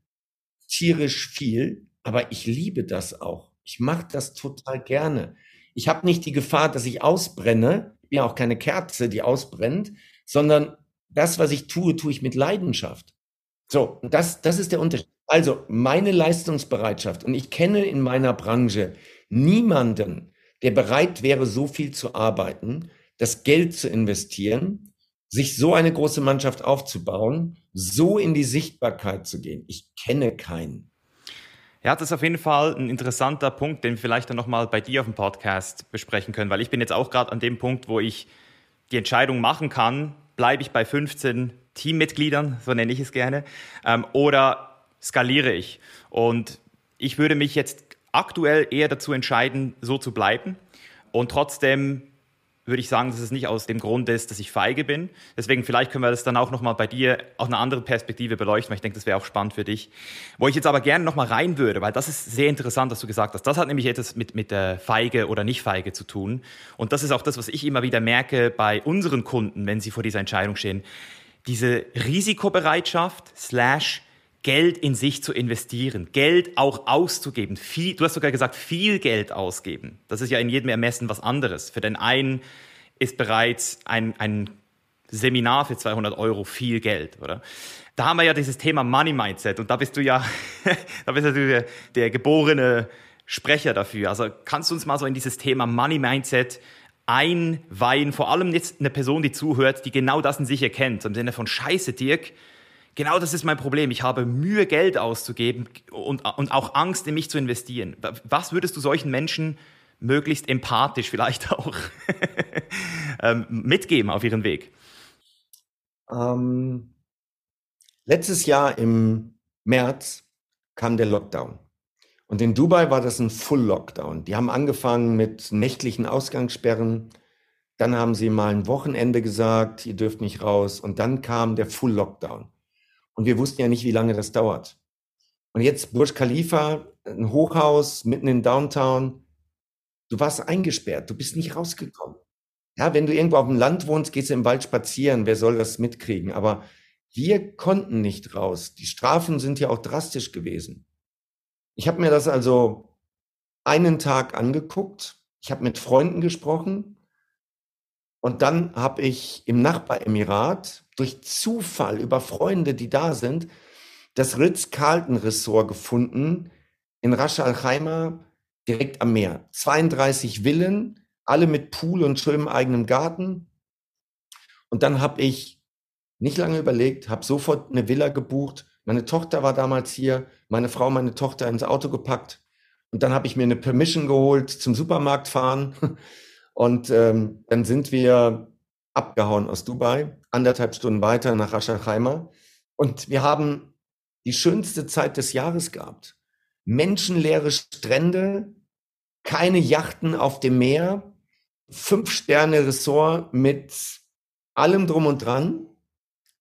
tierisch viel, aber ich liebe das auch. Ich mache das total gerne. Ich habe nicht die Gefahr, dass ich ausbrenne. Ich bin ja auch keine Kerze, die ausbrennt, sondern das, was ich tue, tue ich mit Leidenschaft. So, das, das ist der Unterschied. Also meine Leistungsbereitschaft und ich kenne in meiner Branche niemanden, der bereit wäre, so viel zu arbeiten, das Geld zu investieren, sich so eine große Mannschaft aufzubauen, so in die Sichtbarkeit zu gehen. Ich kenne keinen. Ja, das ist auf jeden Fall ein interessanter Punkt, den wir vielleicht dann nochmal bei dir auf dem Podcast besprechen können, weil ich bin jetzt auch gerade an dem Punkt, wo ich die Entscheidung machen kann, bleibe ich bei 15 Teammitgliedern, so nenne ich es gerne, ähm, oder skaliere ich? Und ich würde mich jetzt aktuell eher dazu entscheiden, so zu bleiben und trotzdem würde ich sagen, dass es nicht aus dem Grund ist, dass ich feige bin. Deswegen vielleicht können wir das dann auch nochmal bei dir aus einer anderen Perspektive beleuchten, weil ich denke, das wäre auch spannend für dich. Wo ich jetzt aber gerne nochmal rein würde, weil das ist sehr interessant, was du gesagt hast. Das hat nämlich etwas mit, mit der Feige oder Nicht-Feige zu tun. Und das ist auch das, was ich immer wieder merke bei unseren Kunden, wenn sie vor dieser Entscheidung stehen. Diese Risikobereitschaft slash Geld in sich zu investieren, Geld auch auszugeben. Viel, du hast sogar gesagt, viel Geld ausgeben. Das ist ja in jedem Ermessen was anderes. Für den einen ist bereits ein, ein Seminar für 200 Euro viel Geld, oder? Da haben wir ja dieses Thema Money Mindset und da bist du ja, [laughs] da bist du der, der geborene Sprecher dafür. Also kannst du uns mal so in dieses Thema Money Mindset einweihen, vor allem jetzt eine Person, die zuhört, die genau das in sich erkennt, im Sinne von Scheiße, Dirk, Genau das ist mein Problem. Ich habe Mühe, Geld auszugeben und, und auch Angst, in mich zu investieren. Was würdest du solchen Menschen möglichst empathisch vielleicht [laughs] auch ähm, mitgeben auf ihren Weg? Ähm, letztes Jahr im März kam der Lockdown. Und in Dubai war das ein Full Lockdown. Die haben angefangen mit nächtlichen Ausgangssperren. Dann haben sie mal ein Wochenende gesagt, ihr dürft nicht raus. Und dann kam der Full Lockdown. Und wir wussten ja nicht, wie lange das dauert. Und jetzt Burj Khalifa, ein Hochhaus mitten in Downtown. Du warst eingesperrt, du bist nicht rausgekommen. Ja, wenn du irgendwo auf dem Land wohnst, gehst du im Wald spazieren. Wer soll das mitkriegen? Aber wir konnten nicht raus. Die Strafen sind ja auch drastisch gewesen. Ich habe mir das also einen Tag angeguckt. Ich habe mit Freunden gesprochen. Und dann habe ich im Nachbaremirat durch Zufall über Freunde, die da sind, das Ritz-Carlton-Ressort gefunden in Ras Al Khaimah, direkt am Meer. 32 Villen, alle mit Pool und schönem eigenen Garten. Und dann habe ich nicht lange überlegt, habe sofort eine Villa gebucht. Meine Tochter war damals hier, meine Frau, meine Tochter ins Auto gepackt. Und dann habe ich mir eine Permission geholt zum Supermarkt fahren. [laughs] Und ähm, dann sind wir abgehauen aus Dubai, anderthalb Stunden weiter nach Khaimah. Und wir haben die schönste Zeit des Jahres gehabt. Menschenleere Strände, keine Yachten auf dem Meer, fünf Sterne Ressort mit allem drum und dran.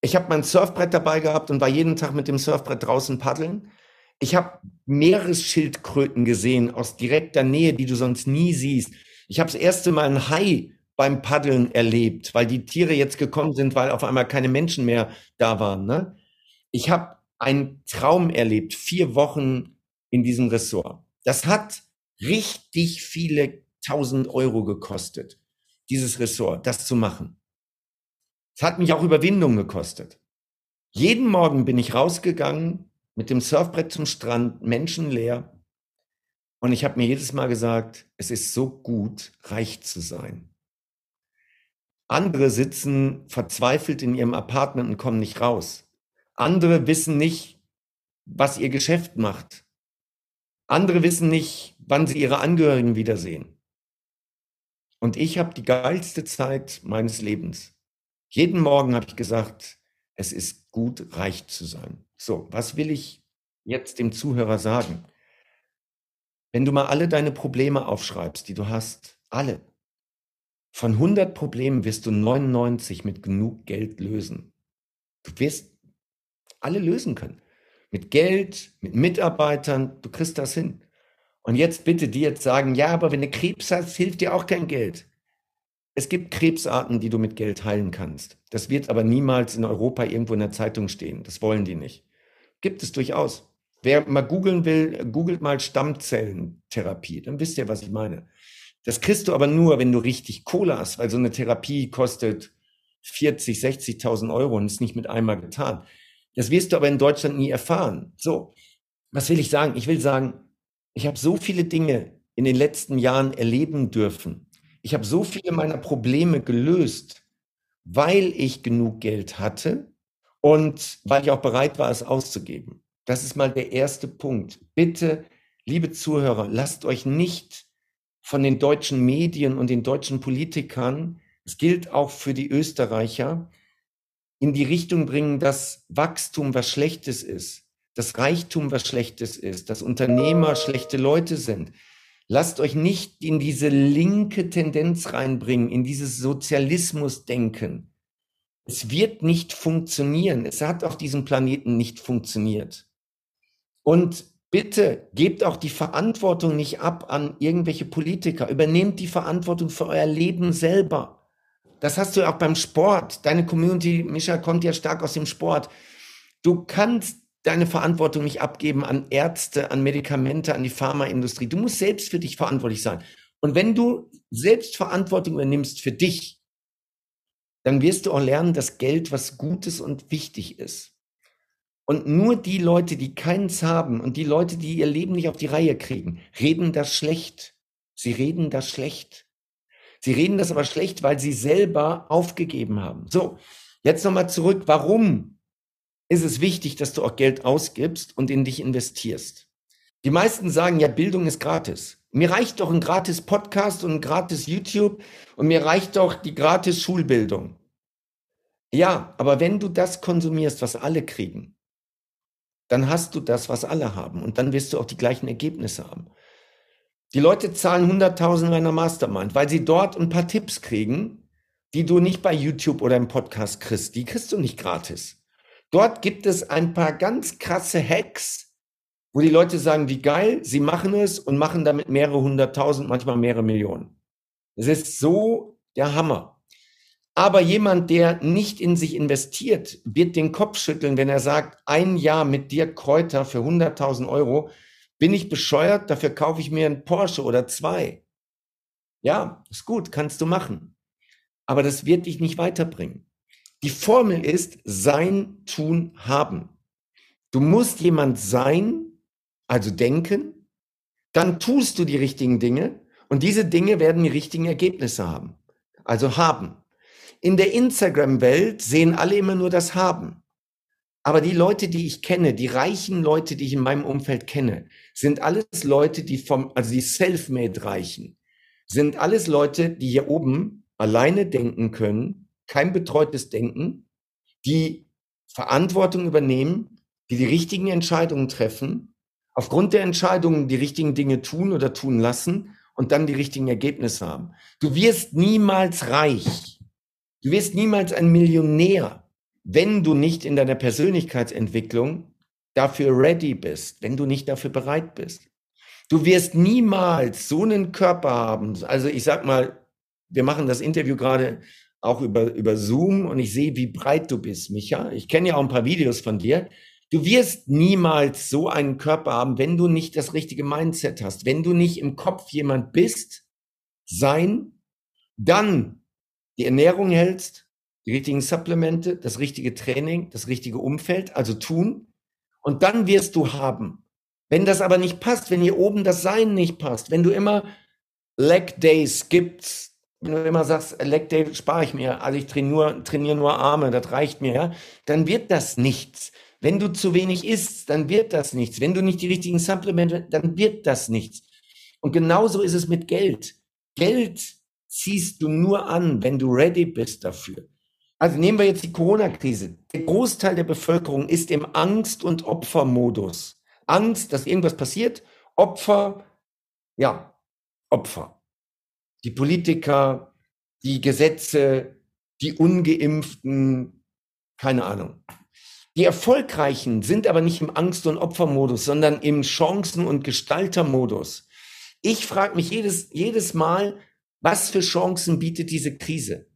Ich habe mein Surfbrett dabei gehabt und war jeden Tag mit dem Surfbrett draußen paddeln. Ich habe Meeresschildkröten gesehen aus direkter Nähe, die du sonst nie siehst. Ich habe das erste Mal ein Hai beim Paddeln erlebt, weil die Tiere jetzt gekommen sind, weil auf einmal keine Menschen mehr da waren. Ne? Ich habe einen Traum erlebt, vier Wochen in diesem Ressort. Das hat richtig viele tausend Euro gekostet, dieses Ressort, das zu machen. Es hat mich auch Überwindung gekostet. Jeden Morgen bin ich rausgegangen mit dem Surfbrett zum Strand, menschenleer. Und ich habe mir jedes Mal gesagt, es ist so gut, reich zu sein. Andere sitzen verzweifelt in ihrem Apartment und kommen nicht raus. Andere wissen nicht, was ihr Geschäft macht. Andere wissen nicht, wann sie ihre Angehörigen wiedersehen. Und ich habe die geilste Zeit meines Lebens. Jeden Morgen habe ich gesagt, es ist gut, reich zu sein. So, was will ich jetzt dem Zuhörer sagen? Wenn du mal alle deine Probleme aufschreibst, die du hast, alle, von 100 Problemen wirst du 99 mit genug Geld lösen. Du wirst alle lösen können. Mit Geld, mit Mitarbeitern, du kriegst das hin. Und jetzt bitte die jetzt sagen, ja, aber wenn du Krebs hast, hilft dir auch kein Geld. Es gibt Krebsarten, die du mit Geld heilen kannst. Das wird aber niemals in Europa irgendwo in der Zeitung stehen. Das wollen die nicht. Gibt es durchaus. Wer mal googeln will, googelt mal Stammzellentherapie. Dann wisst ihr, was ich meine. Das kriegst du aber nur, wenn du richtig Kohle hast, weil so eine Therapie kostet 40, 60.000 Euro und ist nicht mit einmal getan. Das wirst du aber in Deutschland nie erfahren. So, was will ich sagen? Ich will sagen, ich habe so viele Dinge in den letzten Jahren erleben dürfen. Ich habe so viele meiner Probleme gelöst, weil ich genug Geld hatte und weil ich auch bereit war, es auszugeben. Das ist mal der erste Punkt. Bitte, liebe Zuhörer, lasst euch nicht von den deutschen Medien und den deutschen Politikern, es gilt auch für die Österreicher, in die Richtung bringen, dass Wachstum was Schlechtes ist, dass Reichtum was Schlechtes ist, dass Unternehmer schlechte Leute sind. Lasst euch nicht in diese linke Tendenz reinbringen, in dieses Sozialismusdenken. Es wird nicht funktionieren. Es hat auf diesem Planeten nicht funktioniert. Und bitte gebt auch die Verantwortung nicht ab an irgendwelche Politiker. Übernehmt die Verantwortung für euer Leben selber. Das hast du auch beim Sport. Deine Community, Micha, kommt ja stark aus dem Sport. Du kannst deine Verantwortung nicht abgeben an Ärzte, an Medikamente, an die Pharmaindustrie. Du musst selbst für dich verantwortlich sein. Und wenn du selbst Verantwortung übernimmst für dich, dann wirst du auch lernen, dass Geld was Gutes und wichtig ist. Und nur die Leute, die keins haben und die Leute, die ihr Leben nicht auf die Reihe kriegen, reden das schlecht. Sie reden das schlecht. Sie reden das aber schlecht, weil sie selber aufgegeben haben. So, jetzt nochmal zurück. Warum ist es wichtig, dass du auch Geld ausgibst und in dich investierst? Die meisten sagen, ja, Bildung ist gratis. Mir reicht doch ein gratis Podcast und ein gratis YouTube und mir reicht doch die gratis Schulbildung. Ja, aber wenn du das konsumierst, was alle kriegen, dann hast du das, was alle haben und dann wirst du auch die gleichen Ergebnisse haben. Die Leute zahlen 100.000 in einer Mastermind, weil sie dort ein paar Tipps kriegen, die du nicht bei YouTube oder im Podcast kriegst. Die kriegst du nicht gratis. Dort gibt es ein paar ganz krasse Hacks, wo die Leute sagen, wie geil, sie machen es und machen damit mehrere hunderttausend, manchmal mehrere Millionen. Es ist so der Hammer. Aber jemand, der nicht in sich investiert, wird den Kopf schütteln, wenn er sagt, ein Jahr mit dir Kräuter für 100.000 Euro, bin ich bescheuert? Dafür kaufe ich mir einen Porsche oder zwei. Ja, ist gut, kannst du machen. aber das wird dich nicht weiterbringen. Die Formel ist sein, tun, haben. Du musst jemand sein, also denken, dann tust du die richtigen Dinge und diese Dinge werden die richtigen Ergebnisse haben. Also haben. In der Instagram-Welt sehen alle immer nur das Haben. Aber die Leute, die ich kenne, die reichen Leute, die ich in meinem Umfeld kenne, sind alles Leute, die vom, also die self-made reichen, sind alles Leute, die hier oben alleine denken können, kein betreutes Denken, die Verantwortung übernehmen, die die richtigen Entscheidungen treffen, aufgrund der Entscheidungen die richtigen Dinge tun oder tun lassen und dann die richtigen Ergebnisse haben. Du wirst niemals reich. Du wirst niemals ein Millionär, wenn du nicht in deiner Persönlichkeitsentwicklung dafür ready bist, wenn du nicht dafür bereit bist. Du wirst niemals so einen Körper haben. Also ich sag mal, wir machen das Interview gerade auch über, über Zoom und ich sehe, wie breit du bist, Micha. Ich kenne ja auch ein paar Videos von dir. Du wirst niemals so einen Körper haben, wenn du nicht das richtige Mindset hast, wenn du nicht im Kopf jemand bist, sein, dann die Ernährung hältst, die richtigen Supplemente, das richtige Training, das richtige Umfeld, also tun. Und dann wirst du haben. Wenn das aber nicht passt, wenn hier oben das Sein nicht passt, wenn du immer Leg Days gibst, wenn du immer sagst, Leg Day spare ich mir, also ich trainiere nur, trainiere nur Arme, das reicht mir, ja, dann wird das nichts. Wenn du zu wenig isst, dann wird das nichts. Wenn du nicht die richtigen Supplemente, dann wird das nichts. Und genauso ist es mit Geld. Geld ziehst du nur an, wenn du ready bist dafür. Also nehmen wir jetzt die Corona-Krise. Der Großteil der Bevölkerung ist im Angst- und Opfermodus. Angst, dass irgendwas passiert. Opfer, ja, Opfer. Die Politiker, die Gesetze, die Ungeimpften, keine Ahnung. Die Erfolgreichen sind aber nicht im Angst- und Opfermodus, sondern im Chancen- und Gestaltermodus. Ich frage mich jedes, jedes Mal, was für Chancen bietet diese Krise?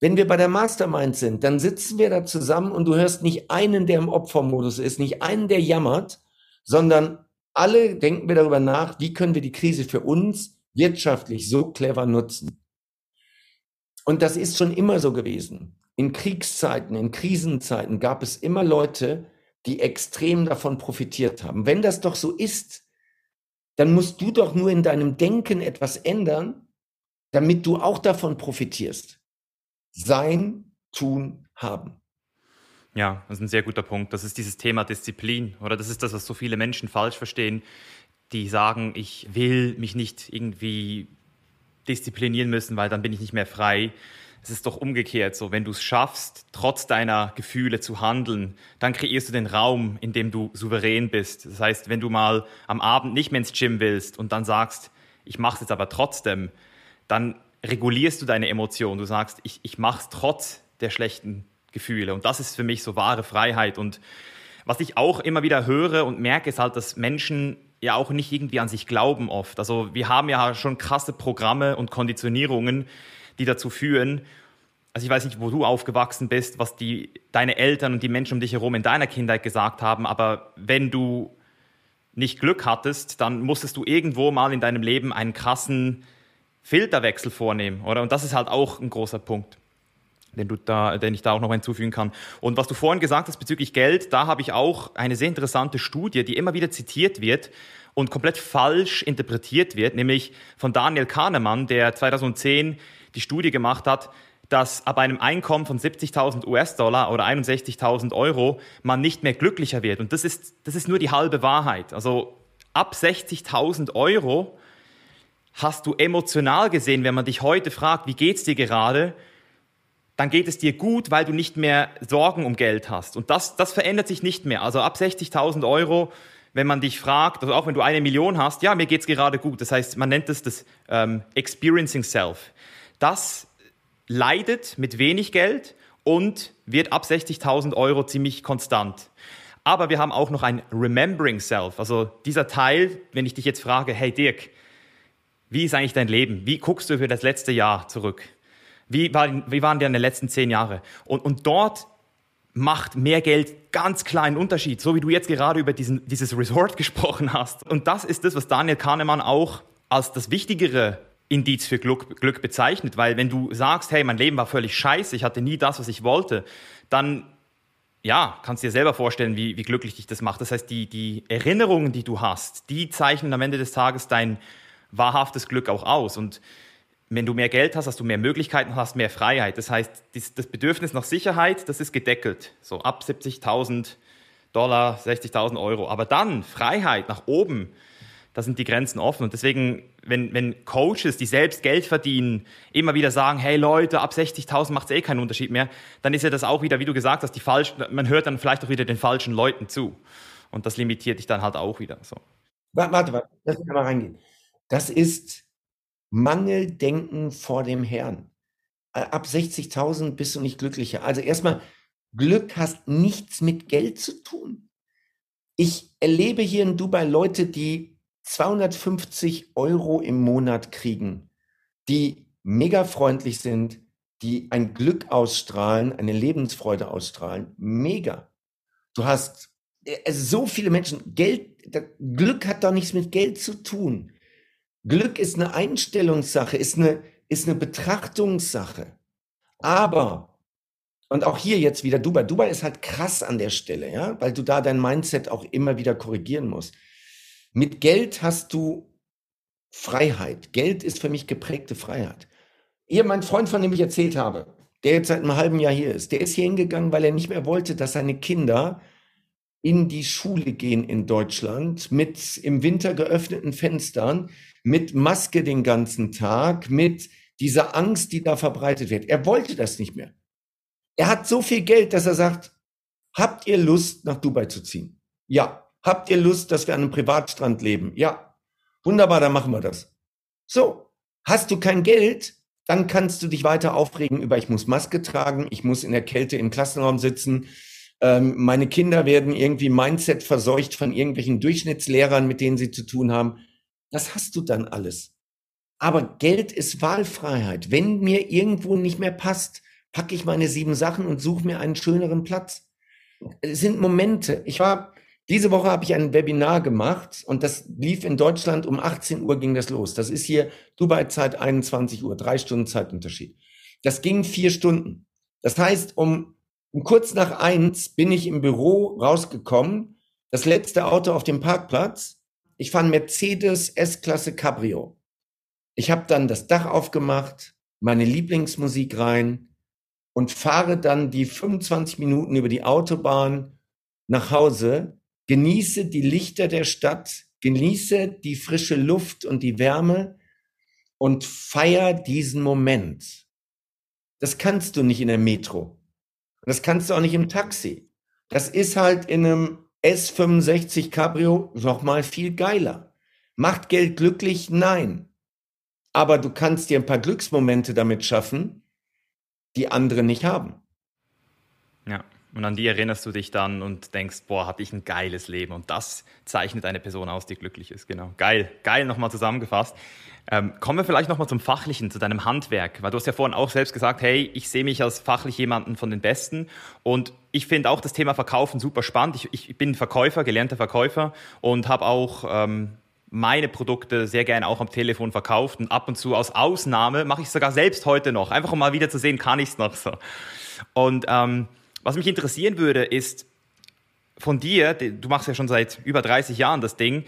Wenn wir bei der Mastermind sind, dann sitzen wir da zusammen und du hörst nicht einen, der im Opfermodus ist, nicht einen, der jammert, sondern alle denken wir darüber nach, wie können wir die Krise für uns wirtschaftlich so clever nutzen. Und das ist schon immer so gewesen in Kriegszeiten, in Krisenzeiten gab es immer Leute, die extrem davon profitiert haben. Wenn das doch so ist, dann musst du doch nur in deinem Denken etwas ändern, damit du auch davon profitierst. Sein, tun, haben. Ja, das ist ein sehr guter Punkt. Das ist dieses Thema Disziplin oder das ist das, was so viele Menschen falsch verstehen, die sagen, ich will mich nicht irgendwie disziplinieren müssen, weil dann bin ich nicht mehr frei es ist doch umgekehrt so, wenn du es schaffst, trotz deiner Gefühle zu handeln, dann kreierst du den Raum, in dem du souverän bist. Das heißt, wenn du mal am Abend nicht mehr ins Gym willst und dann sagst, ich mache es jetzt aber trotzdem, dann regulierst du deine Emotionen. Du sagst, ich, ich mache es trotz der schlechten Gefühle. Und das ist für mich so wahre Freiheit. Und was ich auch immer wieder höre und merke, ist halt, dass Menschen ja auch nicht irgendwie an sich glauben oft. Also wir haben ja schon krasse Programme und Konditionierungen, die dazu führen, also ich weiß nicht, wo du aufgewachsen bist, was die, deine Eltern und die Menschen um dich herum in deiner Kindheit gesagt haben, aber wenn du nicht Glück hattest, dann musstest du irgendwo mal in deinem Leben einen krassen Filterwechsel vornehmen, oder? Und das ist halt auch ein großer Punkt, den, du da, den ich da auch noch hinzufügen kann. Und was du vorhin gesagt hast bezüglich Geld, da habe ich auch eine sehr interessante Studie, die immer wieder zitiert wird und komplett falsch interpretiert wird, nämlich von Daniel Kahnemann, der 2010 die Studie gemacht hat, dass ab einem Einkommen von 70.000 US-Dollar oder 61.000 Euro man nicht mehr glücklicher wird. Und das ist, das ist nur die halbe Wahrheit. Also ab 60.000 Euro hast du emotional gesehen, wenn man dich heute fragt, wie geht's dir gerade, dann geht es dir gut, weil du nicht mehr Sorgen um Geld hast. Und das, das verändert sich nicht mehr. Also ab 60.000 Euro, wenn man dich fragt, also auch wenn du eine Million hast, ja, mir geht's gerade gut. Das heißt, man nennt es das ähm, Experiencing Self das leidet mit wenig Geld und wird ab 60.000 Euro ziemlich konstant. Aber wir haben auch noch ein Remembering Self, also dieser Teil, wenn ich dich jetzt frage, hey Dirk, wie ist eigentlich dein Leben? Wie guckst du für das letzte Jahr zurück? Wie, war, wie waren deine letzten zehn Jahre? Und, und dort macht mehr Geld ganz kleinen Unterschied, so wie du jetzt gerade über diesen, dieses Resort [laughs] gesprochen hast. Und das ist das, was Daniel Kahnemann auch als das Wichtigere Indiz für Glück, Glück bezeichnet, weil wenn du sagst, hey, mein Leben war völlig scheiße, ich hatte nie das, was ich wollte, dann ja, kannst dir selber vorstellen, wie, wie glücklich dich das macht. Das heißt, die, die Erinnerungen, die du hast, die zeichnen am Ende des Tages dein wahrhaftes Glück auch aus. Und wenn du mehr Geld hast, hast du mehr Möglichkeiten, hast mehr Freiheit. Das heißt, das Bedürfnis nach Sicherheit, das ist gedeckelt. So ab 70.000 Dollar, 60.000 Euro. Aber dann Freiheit nach oben, da sind die Grenzen offen. Und deswegen, wenn, wenn Coaches, die selbst Geld verdienen, immer wieder sagen, hey Leute, ab 60.000 macht es eh keinen Unterschied mehr, dann ist ja das auch wieder, wie du gesagt hast, die falsch, man hört dann vielleicht auch wieder den falschen Leuten zu. Und das limitiert dich dann halt auch wieder. So. Warte, warte, lass mich mal reingehen. Das ist Mangeldenken vor dem Herrn. Ab 60.000 bist du nicht glücklicher. Also erstmal, Glück hast nichts mit Geld zu tun. Ich erlebe hier in Dubai Leute, die 250 Euro im Monat kriegen, die mega freundlich sind, die ein Glück ausstrahlen, eine Lebensfreude ausstrahlen. Mega. Du hast äh, so viele Menschen. Geld, Glück hat doch nichts mit Geld zu tun. Glück ist eine Einstellungssache, ist eine, ist eine Betrachtungssache. Aber, und auch hier jetzt wieder Dubai. Dubai ist halt krass an der Stelle, ja, weil du da dein Mindset auch immer wieder korrigieren musst. Mit Geld hast du Freiheit. Geld ist für mich geprägte Freiheit. Ihr, mein Freund, von dem ich erzählt habe, der jetzt seit einem halben Jahr hier ist, der ist hier hingegangen, weil er nicht mehr wollte, dass seine Kinder in die Schule gehen in Deutschland mit im Winter geöffneten Fenstern, mit Maske den ganzen Tag, mit dieser Angst, die da verbreitet wird. Er wollte das nicht mehr. Er hat so viel Geld, dass er sagt, habt ihr Lust, nach Dubai zu ziehen? Ja. Habt ihr Lust, dass wir an einem Privatstrand leben? Ja. Wunderbar, dann machen wir das. So. Hast du kein Geld, dann kannst du dich weiter aufregen über, ich muss Maske tragen, ich muss in der Kälte im Klassenraum sitzen, ähm, meine Kinder werden irgendwie Mindset verseucht von irgendwelchen Durchschnittslehrern, mit denen sie zu tun haben. Das hast du dann alles. Aber Geld ist Wahlfreiheit. Wenn mir irgendwo nicht mehr passt, packe ich meine sieben Sachen und suche mir einen schöneren Platz. Es sind Momente. Ich war diese Woche habe ich ein Webinar gemacht und das lief in Deutschland um 18 Uhr ging das los. Das ist hier Dubai-Zeit 21 Uhr, drei Stunden Zeitunterschied. Das ging vier Stunden. Das heißt, um, um kurz nach eins bin ich im Büro rausgekommen, das letzte Auto auf dem Parkplatz. Ich fahre Mercedes S-Klasse Cabrio. Ich habe dann das Dach aufgemacht, meine Lieblingsmusik rein und fahre dann die 25 Minuten über die Autobahn nach Hause Genieße die Lichter der Stadt, genieße die frische Luft und die Wärme und feier diesen Moment. Das kannst du nicht in der Metro. Das kannst du auch nicht im Taxi. Das ist halt in einem S65 Cabrio noch mal viel geiler. Macht Geld glücklich? Nein. Aber du kannst dir ein paar Glücksmomente damit schaffen, die andere nicht haben. Ja. Und an die erinnerst du dich dann und denkst, boah, hatte ich ein geiles Leben. Und das zeichnet eine Person aus, die glücklich ist. Genau. Geil, geil nochmal zusammengefasst. Ähm, kommen wir vielleicht nochmal zum Fachlichen, zu deinem Handwerk. Weil du hast ja vorhin auch selbst gesagt, hey, ich sehe mich als fachlich jemanden von den Besten. Und ich finde auch das Thema Verkaufen super spannend. Ich, ich bin Verkäufer, gelernter Verkäufer und habe auch ähm, meine Produkte sehr gerne auch am Telefon verkauft. Und ab und zu aus Ausnahme mache ich es sogar selbst heute noch. Einfach um mal wieder zu sehen, kann ich es noch so. Und ähm, was mich interessieren würde, ist von dir, du machst ja schon seit über 30 Jahren das Ding,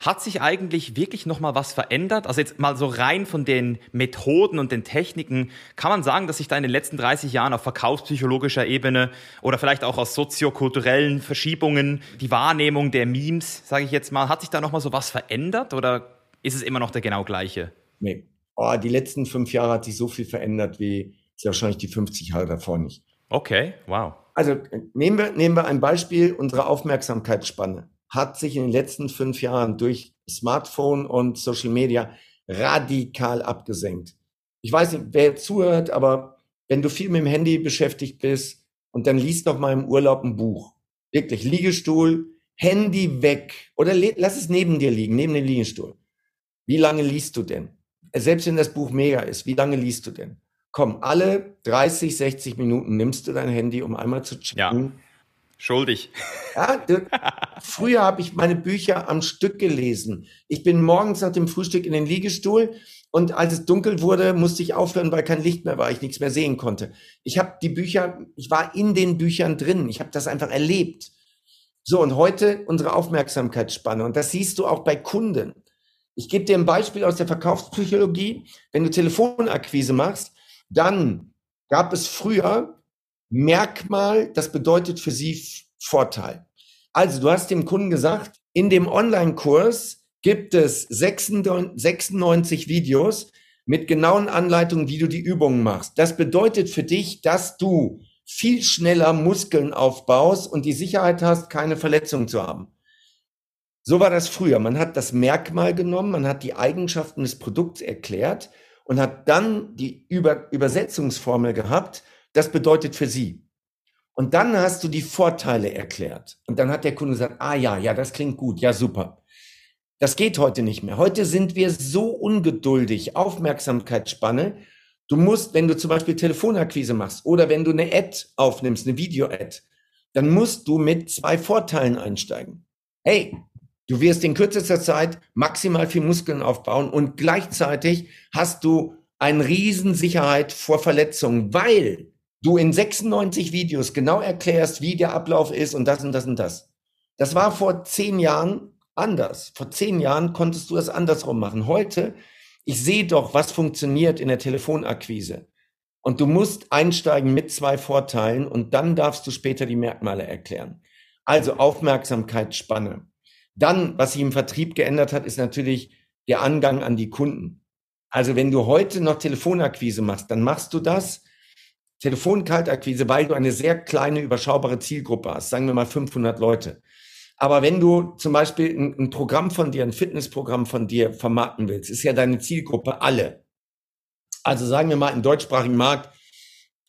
hat sich eigentlich wirklich noch mal was verändert? Also jetzt mal so rein von den Methoden und den Techniken, kann man sagen, dass sich da in den letzten 30 Jahren auf verkaufspsychologischer Ebene oder vielleicht auch aus soziokulturellen Verschiebungen die Wahrnehmung der Memes, sage ich jetzt mal, hat sich da noch mal so was verändert oder ist es immer noch der genau gleiche? Nee. Oh, die letzten fünf Jahre hat sich so viel verändert wie wahrscheinlich die 50 Jahre davor nicht. Okay, wow. Also nehmen wir, nehmen wir ein Beispiel, unsere Aufmerksamkeitsspanne hat sich in den letzten fünf Jahren durch Smartphone und Social Media radikal abgesenkt. Ich weiß nicht, wer zuhört, aber wenn du viel mit dem Handy beschäftigt bist und dann liest noch mal im Urlaub ein Buch, wirklich Liegestuhl, Handy weg oder lass es neben dir liegen, neben dem Liegestuhl. Wie lange liest du denn? Selbst wenn das Buch mega ist, wie lange liest du denn? Komm, alle 30, 60 Minuten nimmst du dein Handy, um einmal zu checken. Ja. Schuldig. Ja, du, früher habe ich meine Bücher am Stück gelesen. Ich bin morgens nach dem Frühstück in den Liegestuhl und als es dunkel wurde, musste ich aufhören, weil kein Licht mehr war, ich nichts mehr sehen konnte. Ich habe die Bücher, ich war in den Büchern drin. Ich habe das einfach erlebt. So, und heute unsere Aufmerksamkeitsspanne. Und das siehst du auch bei Kunden. Ich gebe dir ein Beispiel aus der Verkaufspsychologie. Wenn du Telefonakquise machst, dann gab es früher Merkmal, das bedeutet für sie Vorteil. Also du hast dem Kunden gesagt, in dem Online-Kurs gibt es 96 Videos mit genauen Anleitungen, wie du die Übungen machst. Das bedeutet für dich, dass du viel schneller Muskeln aufbaust und die Sicherheit hast, keine Verletzungen zu haben. So war das früher. Man hat das Merkmal genommen, man hat die Eigenschaften des Produkts erklärt und hat dann die Über Übersetzungsformel gehabt. Das bedeutet für Sie. Und dann hast du die Vorteile erklärt. Und dann hat der Kunde gesagt, ah ja, ja, das klingt gut, ja, super. Das geht heute nicht mehr. Heute sind wir so ungeduldig, Aufmerksamkeitsspanne. Du musst, wenn du zum Beispiel Telefonakquise machst oder wenn du eine Ad aufnimmst, eine Video-Ad, dann musst du mit zwei Vorteilen einsteigen. Hey, du wirst in kürzester Zeit maximal viel Muskeln aufbauen und gleichzeitig hast du eine Riesensicherheit vor Verletzungen, weil du in 96 Videos genau erklärst, wie der Ablauf ist und das und das und das. Das war vor zehn Jahren anders. Vor zehn Jahren konntest du das andersrum machen. Heute, ich sehe doch, was funktioniert in der Telefonakquise. Und du musst einsteigen mit zwei Vorteilen und dann darfst du später die Merkmale erklären. Also Aufmerksamkeitsspanne. Dann, was sich im Vertrieb geändert hat, ist natürlich der Angang an die Kunden. Also wenn du heute noch Telefonakquise machst, dann machst du das Telefonkaltakquise, weil du eine sehr kleine, überschaubare Zielgruppe hast, sagen wir mal 500 Leute. Aber wenn du zum Beispiel ein, ein Programm von dir, ein Fitnessprogramm von dir vermarkten willst, ist ja deine Zielgruppe alle. Also sagen wir mal im deutschsprachigen Markt,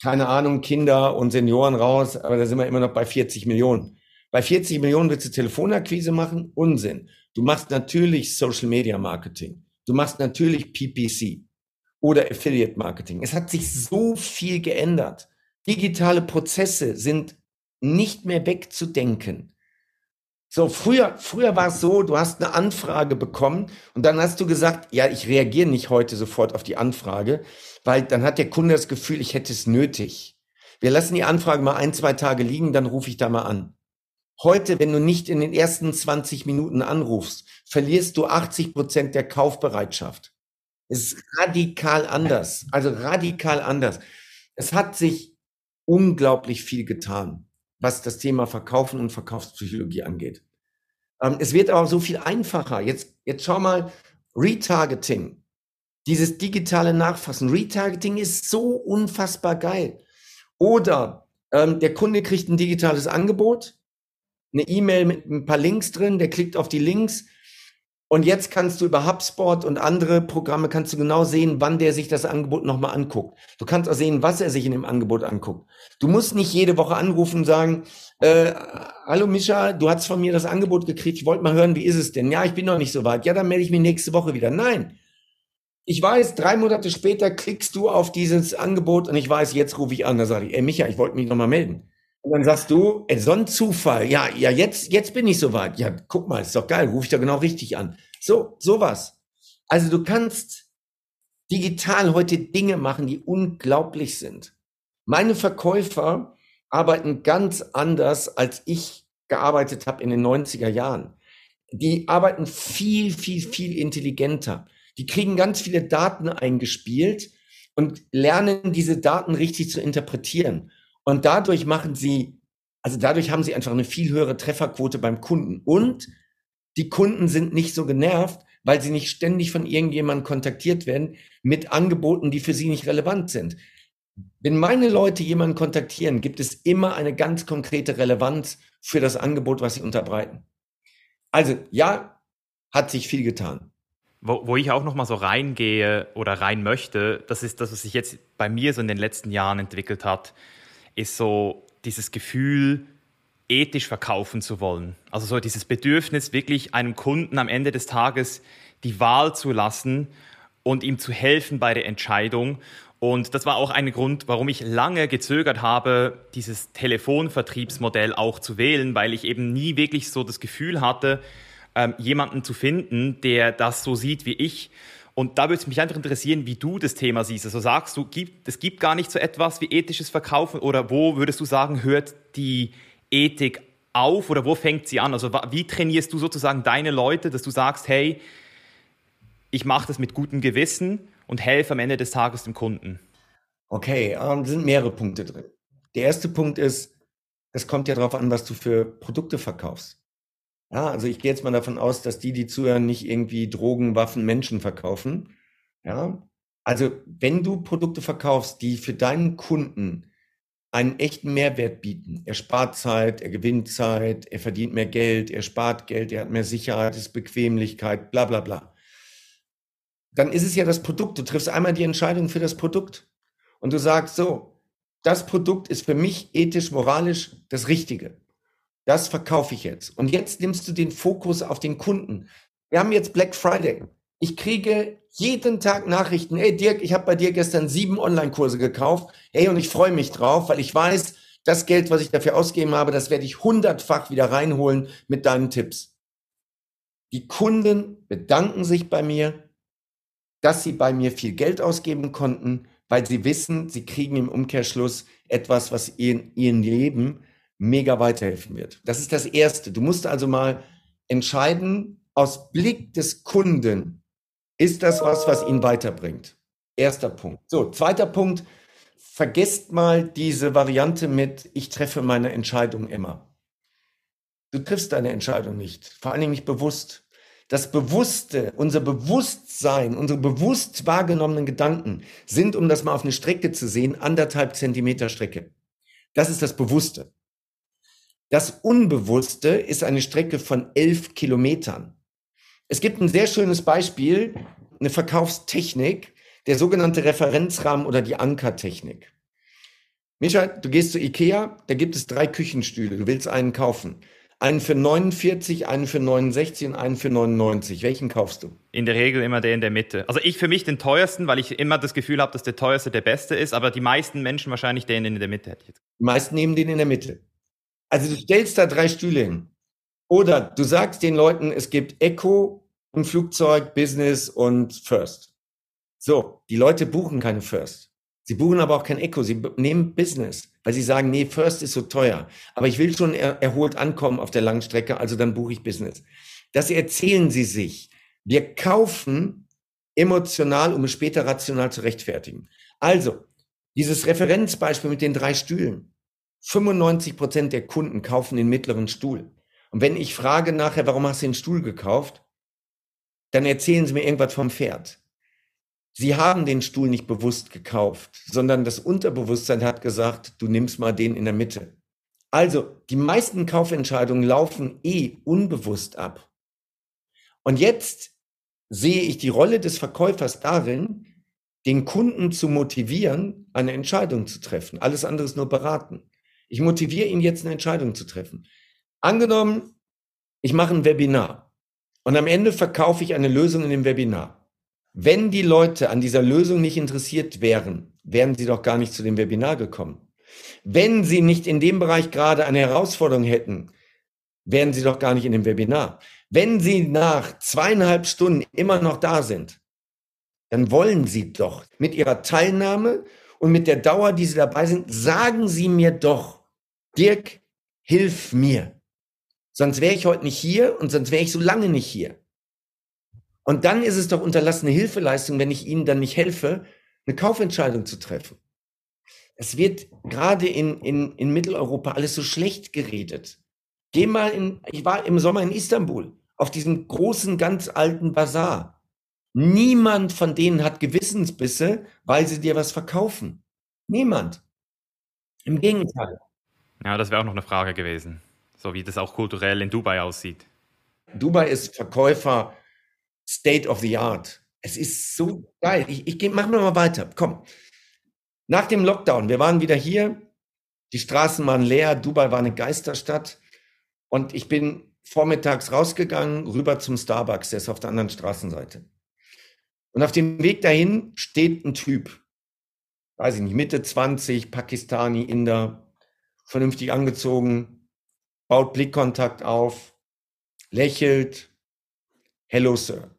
keine Ahnung, Kinder und Senioren raus, aber da sind wir immer noch bei 40 Millionen. Bei 40 Millionen willst du Telefonakquise machen? Unsinn. Du machst natürlich Social Media Marketing. Du machst natürlich PPC oder Affiliate Marketing. Es hat sich so viel geändert. Digitale Prozesse sind nicht mehr wegzudenken. So, früher, früher war es so, du hast eine Anfrage bekommen und dann hast du gesagt, ja, ich reagiere nicht heute sofort auf die Anfrage, weil dann hat der Kunde das Gefühl, ich hätte es nötig. Wir lassen die Anfrage mal ein, zwei Tage liegen, dann rufe ich da mal an. Heute, wenn du nicht in den ersten 20 Minuten anrufst, verlierst du 80 Prozent der Kaufbereitschaft. Es ist radikal anders. Also radikal anders. Es hat sich unglaublich viel getan, was das Thema Verkaufen und Verkaufspsychologie angeht. Ähm, es wird aber so viel einfacher. Jetzt, jetzt schau mal, Retargeting. Dieses digitale Nachfassen. Retargeting ist so unfassbar geil. Oder ähm, der Kunde kriegt ein digitales Angebot, eine E-Mail mit ein paar Links drin, der klickt auf die Links und jetzt kannst du über HubSpot und andere Programme kannst du genau sehen, wann der sich das Angebot nochmal anguckt. Du kannst auch sehen, was er sich in dem Angebot anguckt. Du musst nicht jede Woche anrufen und sagen, äh, hallo Mischa, du hast von mir das Angebot gekriegt, ich wollte mal hören, wie ist es denn? Ja, ich bin noch nicht so weit. Ja, dann melde ich mich nächste Woche wieder. Nein. Ich weiß, drei Monate später klickst du auf dieses Angebot und ich weiß, jetzt rufe ich an, da sage ich, ey Micha, ich wollte mich nochmal melden. Und dann sagst du, ey, so ein Zufall. Ja, ja, jetzt, jetzt bin ich soweit. Ja, guck mal, ist doch geil, rufe ich da genau richtig an. So, sowas. Also du kannst digital heute Dinge machen, die unglaublich sind. Meine Verkäufer arbeiten ganz anders, als ich gearbeitet habe in den 90er Jahren. Die arbeiten viel, viel, viel intelligenter. Die kriegen ganz viele Daten eingespielt und lernen diese Daten richtig zu interpretieren. Und dadurch machen sie, also dadurch haben sie einfach eine viel höhere Trefferquote beim Kunden. Und die Kunden sind nicht so genervt, weil sie nicht ständig von irgendjemandem kontaktiert werden mit Angeboten, die für sie nicht relevant sind. Wenn meine Leute jemanden kontaktieren, gibt es immer eine ganz konkrete Relevanz für das Angebot, was sie unterbreiten. Also ja, hat sich viel getan. Wo, wo ich auch noch mal so reingehe oder rein möchte, das ist das, was sich jetzt bei mir so in den letzten Jahren entwickelt hat ist so dieses Gefühl, ethisch verkaufen zu wollen. Also so dieses Bedürfnis, wirklich einem Kunden am Ende des Tages die Wahl zu lassen und ihm zu helfen bei der Entscheidung Und das war auch ein Grund, warum ich lange gezögert habe, dieses Telefonvertriebsmodell auch zu wählen, weil ich eben nie wirklich so das Gefühl hatte, ähm, jemanden zu finden, der das so sieht wie ich. Und da würde es mich einfach interessieren, wie du das Thema siehst. Also sagst du, gibt, es gibt gar nicht so etwas wie ethisches Verkaufen oder wo würdest du sagen, hört die Ethik auf oder wo fängt sie an? Also wie trainierst du sozusagen deine Leute, dass du sagst, hey, ich mache das mit gutem Gewissen und helfe am Ende des Tages dem Kunden? Okay, ähm, sind mehrere Punkte drin. Der erste Punkt ist, es kommt ja darauf an, was du für Produkte verkaufst. Ja, also ich gehe jetzt mal davon aus, dass die, die zuhören, nicht irgendwie Drogen, Waffen, Menschen verkaufen. Ja, also wenn du Produkte verkaufst, die für deinen Kunden einen echten Mehrwert bieten, er spart Zeit, er gewinnt Zeit, er verdient mehr Geld, er spart Geld, er hat mehr Sicherheit, ist Bequemlichkeit, bla bla bla dann ist es ja das Produkt. Du triffst einmal die Entscheidung für das Produkt und du sagst so, das Produkt ist für mich ethisch, moralisch das Richtige. Das verkaufe ich jetzt. Und jetzt nimmst du den Fokus auf den Kunden. Wir haben jetzt Black Friday. Ich kriege jeden Tag Nachrichten. Hey Dirk, ich habe bei dir gestern sieben Online-Kurse gekauft. Hey, und ich freue mich drauf, weil ich weiß, das Geld, was ich dafür ausgegeben habe, das werde ich hundertfach wieder reinholen mit deinen Tipps. Die Kunden bedanken sich bei mir, dass sie bei mir viel Geld ausgeben konnten, weil sie wissen, sie kriegen im Umkehrschluss etwas, was ihnen ihren Leben mega weiterhelfen wird. Das ist das Erste. Du musst also mal entscheiden, aus Blick des Kunden, ist das was, was ihn weiterbringt? Erster Punkt. So, zweiter Punkt, vergesst mal diese Variante mit, ich treffe meine Entscheidung immer. Du triffst deine Entscheidung nicht, vor Dingen nicht bewusst das Bewusste, unser Bewusstsein, unsere bewusst wahrgenommenen Gedanken sind, um das mal auf eine Strecke zu sehen, anderthalb Zentimeter Strecke. Das ist das Bewusste. Das Unbewusste ist eine Strecke von elf Kilometern. Es gibt ein sehr schönes Beispiel, eine Verkaufstechnik, der sogenannte Referenzrahmen oder die Ankertechnik. Micha, du gehst zu Ikea, da gibt es drei Küchenstühle, du willst einen kaufen. Einen für 49, einen für 69 und einen für 99. Welchen kaufst du? In der Regel immer der in der Mitte. Also ich für mich den teuersten, weil ich immer das Gefühl habe, dass der teuerste der beste ist, aber die meisten Menschen wahrscheinlich den in der Mitte hätte ich jetzt. Die meisten nehmen den in der Mitte. Also du stellst da drei Stühle hin. Oder du sagst den Leuten, es gibt Echo im Flugzeug, Business und First. So, die Leute buchen keine First. Sie buchen aber auch kein Echo, sie nehmen Business, weil sie sagen, nee, First ist so teuer. Aber ich will schon er erholt ankommen auf der langen Strecke, also dann buche ich Business. Das erzählen sie sich. Wir kaufen emotional, um es später rational zu rechtfertigen. Also, dieses Referenzbeispiel mit den drei Stühlen. 95 Prozent der Kunden kaufen den mittleren Stuhl. Und wenn ich frage nachher, warum hast du den Stuhl gekauft, dann erzählen sie mir irgendwas vom Pferd. Sie haben den Stuhl nicht bewusst gekauft, sondern das Unterbewusstsein hat gesagt, du nimmst mal den in der Mitte. Also, die meisten Kaufentscheidungen laufen eh unbewusst ab. Und jetzt sehe ich die Rolle des Verkäufers darin, den Kunden zu motivieren, eine Entscheidung zu treffen. Alles andere ist nur beraten. Ich motiviere ihn jetzt, eine Entscheidung zu treffen. Angenommen, ich mache ein Webinar und am Ende verkaufe ich eine Lösung in dem Webinar. Wenn die Leute an dieser Lösung nicht interessiert wären, wären sie doch gar nicht zu dem Webinar gekommen. Wenn sie nicht in dem Bereich gerade eine Herausforderung hätten, wären sie doch gar nicht in dem Webinar. Wenn sie nach zweieinhalb Stunden immer noch da sind, dann wollen sie doch mit ihrer Teilnahme und mit der Dauer, die sie dabei sind, sagen sie mir doch, Dirk, hilf mir. Sonst wäre ich heute nicht hier und sonst wäre ich so lange nicht hier. Und dann ist es doch unterlassene Hilfeleistung, wenn ich Ihnen dann nicht helfe, eine Kaufentscheidung zu treffen. Es wird gerade in, in, in Mitteleuropa alles so schlecht geredet. Geh mal in, ich war im Sommer in Istanbul, auf diesem großen, ganz alten Bazar. Niemand von denen hat Gewissensbisse, weil sie dir was verkaufen. Niemand. Im Gegenteil. Ja, das wäre auch noch eine Frage gewesen. So wie das auch kulturell in Dubai aussieht. Dubai ist Verkäufer State of the Art. Es ist so geil. Ich, ich mach mal weiter. Komm. Nach dem Lockdown, wir waren wieder hier. Die Straßen waren leer. Dubai war eine Geisterstadt. Und ich bin vormittags rausgegangen, rüber zum Starbucks. Der ist auf der anderen Straßenseite. Und auf dem Weg dahin steht ein Typ. weiß ich nicht, Mitte 20, Pakistani, Inder, vernünftig angezogen, baut Blickkontakt auf, lächelt. Hello, Sir.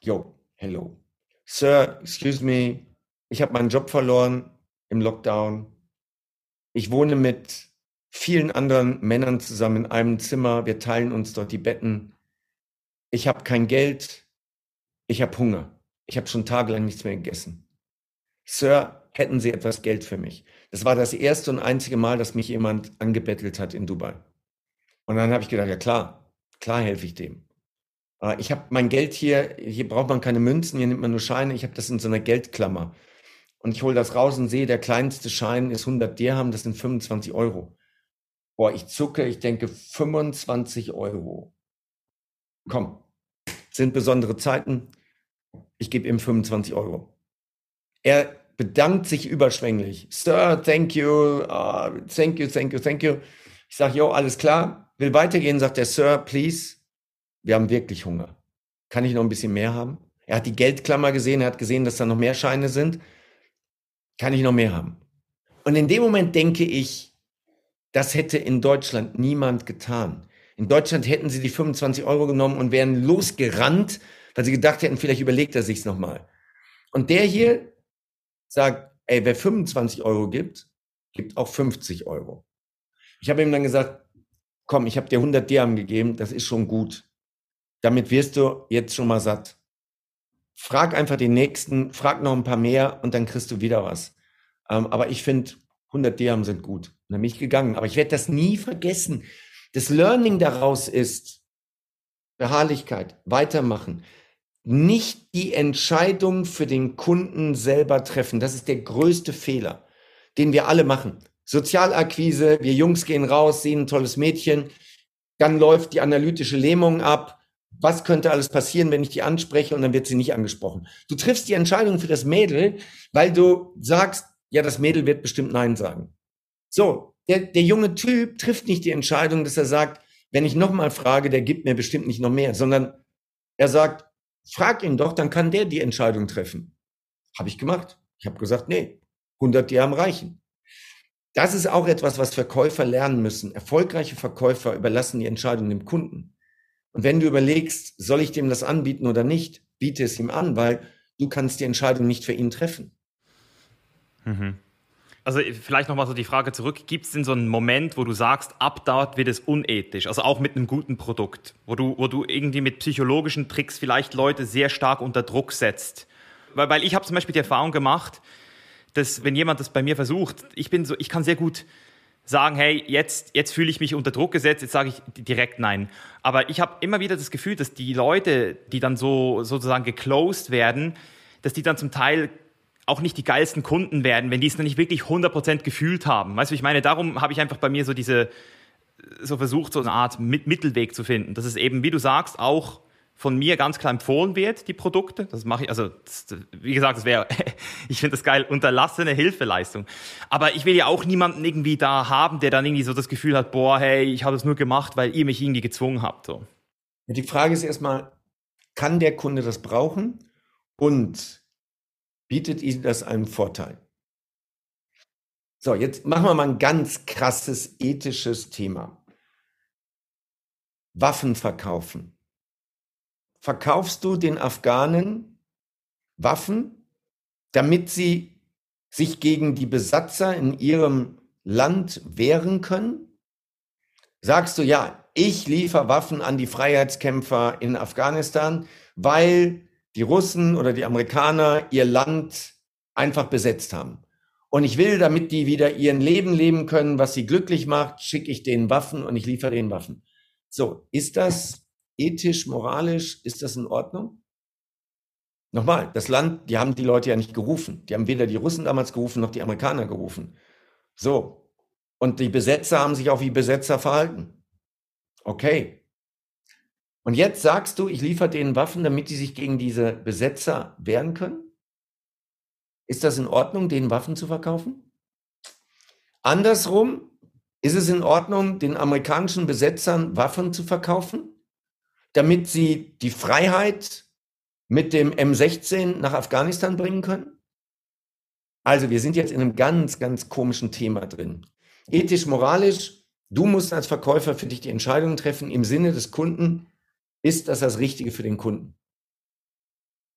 Yo, hello. Sir, excuse me, ich habe meinen Job verloren im Lockdown. Ich wohne mit vielen anderen Männern zusammen in einem Zimmer. Wir teilen uns dort die Betten. Ich habe kein Geld. Ich habe Hunger. Ich habe schon tagelang nichts mehr gegessen. Sir, hätten Sie etwas Geld für mich? Das war das erste und einzige Mal, dass mich jemand angebettelt hat in Dubai. Und dann habe ich gedacht, ja klar, klar helfe ich dem. Äh, ich habe mein Geld hier, hier braucht man keine Münzen, hier nimmt man nur Scheine. Ich habe das in so einer Geldklammer. Und ich hole das raus und sehe, der kleinste Schein ist 100 Dirham, das sind 25 Euro. Boah, ich zucke, ich denke 25 Euro. Komm, sind besondere Zeiten. Ich gebe ihm 25 Euro. Er bedankt sich überschwänglich. Sir, thank you, uh, thank you, thank you, thank you. Ich sage, jo, alles klar. Will weitergehen, sagt der Sir, please. Wir haben wirklich Hunger. Kann ich noch ein bisschen mehr haben? Er hat die Geldklammer gesehen, er hat gesehen, dass da noch mehr Scheine sind. Kann ich noch mehr haben? Und in dem Moment denke ich, das hätte in Deutschland niemand getan. In Deutschland hätten sie die 25 Euro genommen und wären losgerannt, weil sie gedacht hätten, vielleicht überlegt er sich's nochmal. Und der hier sagt, ey, wer 25 Euro gibt, gibt auch 50 Euro. Ich habe ihm dann gesagt, komm, ich habe dir 100 Dirham gegeben, das ist schon gut. Damit wirst du jetzt schon mal satt. Frag einfach den nächsten, frag noch ein paar mehr und dann kriegst du wieder was. Ähm, aber ich finde, 100 Dirham sind gut. Und dann bin ich gegangen. Aber ich werde das nie vergessen. Das Learning daraus ist Beharrlichkeit, weitermachen. Nicht die Entscheidung für den Kunden selber treffen. Das ist der größte Fehler, den wir alle machen. Sozialakquise, wir Jungs gehen raus, sehen ein tolles Mädchen, dann läuft die analytische Lähmung ab. Was könnte alles passieren, wenn ich die anspreche und dann wird sie nicht angesprochen? Du triffst die Entscheidung für das Mädel, weil du sagst, ja, das Mädel wird bestimmt Nein sagen. So, der, der junge Typ trifft nicht die Entscheidung, dass er sagt, wenn ich nochmal frage, der gibt mir bestimmt nicht noch mehr, sondern er sagt, frag ihn doch, dann kann der die Entscheidung treffen. Habe ich gemacht. Ich habe gesagt, nee, 100 Dirham reichen. Das ist auch etwas, was Verkäufer lernen müssen. Erfolgreiche Verkäufer überlassen die Entscheidung dem Kunden. Und wenn du überlegst, soll ich dem das anbieten oder nicht, biete es ihm an, weil du kannst die Entscheidung nicht für ihn treffen. Mhm. Also vielleicht nochmal so die Frage zurück, gibt es denn so einen Moment, wo du sagst, ab dort wird es unethisch, also auch mit einem guten Produkt, wo du, wo du irgendwie mit psychologischen Tricks vielleicht Leute sehr stark unter Druck setzt? Weil, weil ich habe zum Beispiel die Erfahrung gemacht, dass wenn jemand das bei mir versucht, ich bin so, ich kann sehr gut sagen, hey, jetzt, jetzt fühle ich mich unter Druck gesetzt, jetzt sage ich direkt nein. Aber ich habe immer wieder das Gefühl, dass die Leute, die dann so sozusagen geclosed werden, dass die dann zum Teil auch nicht die geilsten Kunden werden, wenn die es noch nicht wirklich 100% gefühlt haben. Weißt du, ich meine, darum habe ich einfach bei mir so diese, so versucht, so eine Art Mittelweg zu finden. Dass es eben, wie du sagst, auch von mir ganz klar empfohlen wird, die Produkte. Das mache ich, also das, wie gesagt, das wäre, [laughs] ich finde das geil, unterlassene Hilfeleistung. Aber ich will ja auch niemanden irgendwie da haben, der dann irgendwie so das Gefühl hat, boah, hey, ich habe es nur gemacht, weil ihr mich irgendwie gezwungen habt. So. Die Frage ist erstmal, kann der Kunde das brauchen? Und bietet Ihnen das einen Vorteil. So, jetzt machen wir mal ein ganz krasses ethisches Thema. Waffen verkaufen. Verkaufst du den Afghanen Waffen, damit sie sich gegen die Besatzer in ihrem Land wehren können? Sagst du, ja, ich liefere Waffen an die Freiheitskämpfer in Afghanistan, weil die Russen oder die Amerikaner ihr Land einfach besetzt haben. Und ich will, damit die wieder ihren Leben leben können, was sie glücklich macht, schicke ich denen Waffen und ich liefere denen Waffen. So, ist das ethisch, moralisch, ist das in Ordnung? Nochmal, das Land, die haben die Leute ja nicht gerufen. Die haben weder die Russen damals gerufen, noch die Amerikaner gerufen. So. Und die Besetzer haben sich auch wie Besetzer verhalten. Okay. Und jetzt sagst du, ich liefere denen Waffen, damit die sich gegen diese Besetzer wehren können? Ist das in Ordnung, denen Waffen zu verkaufen? Andersrum, ist es in Ordnung, den amerikanischen Besetzern Waffen zu verkaufen, damit sie die Freiheit mit dem M16 nach Afghanistan bringen können? Also, wir sind jetzt in einem ganz, ganz komischen Thema drin. Ethisch, moralisch, du musst als Verkäufer für dich die Entscheidung treffen im Sinne des Kunden, ist das das Richtige für den Kunden?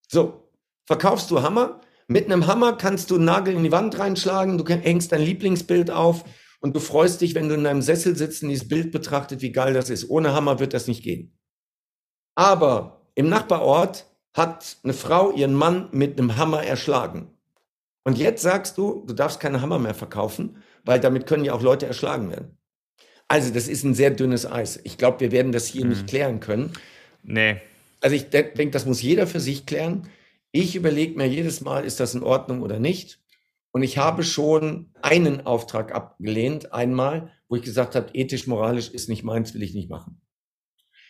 So, verkaufst du Hammer? Mit einem Hammer kannst du einen Nagel in die Wand reinschlagen, du hängst dein Lieblingsbild auf und du freust dich, wenn du in deinem Sessel sitzt und dieses Bild betrachtet, wie geil das ist. Ohne Hammer wird das nicht gehen. Aber im Nachbarort hat eine Frau ihren Mann mit einem Hammer erschlagen. Und jetzt sagst du, du darfst keine Hammer mehr verkaufen, weil damit können ja auch Leute erschlagen werden. Also, das ist ein sehr dünnes Eis. Ich glaube, wir werden das hier mhm. nicht klären können. Nee. Also, ich denke, das muss jeder für sich klären. Ich überlege mir jedes Mal, ist das in Ordnung oder nicht? Und ich habe schon einen Auftrag abgelehnt, einmal, wo ich gesagt habe, ethisch, moralisch ist nicht meins, will ich nicht machen.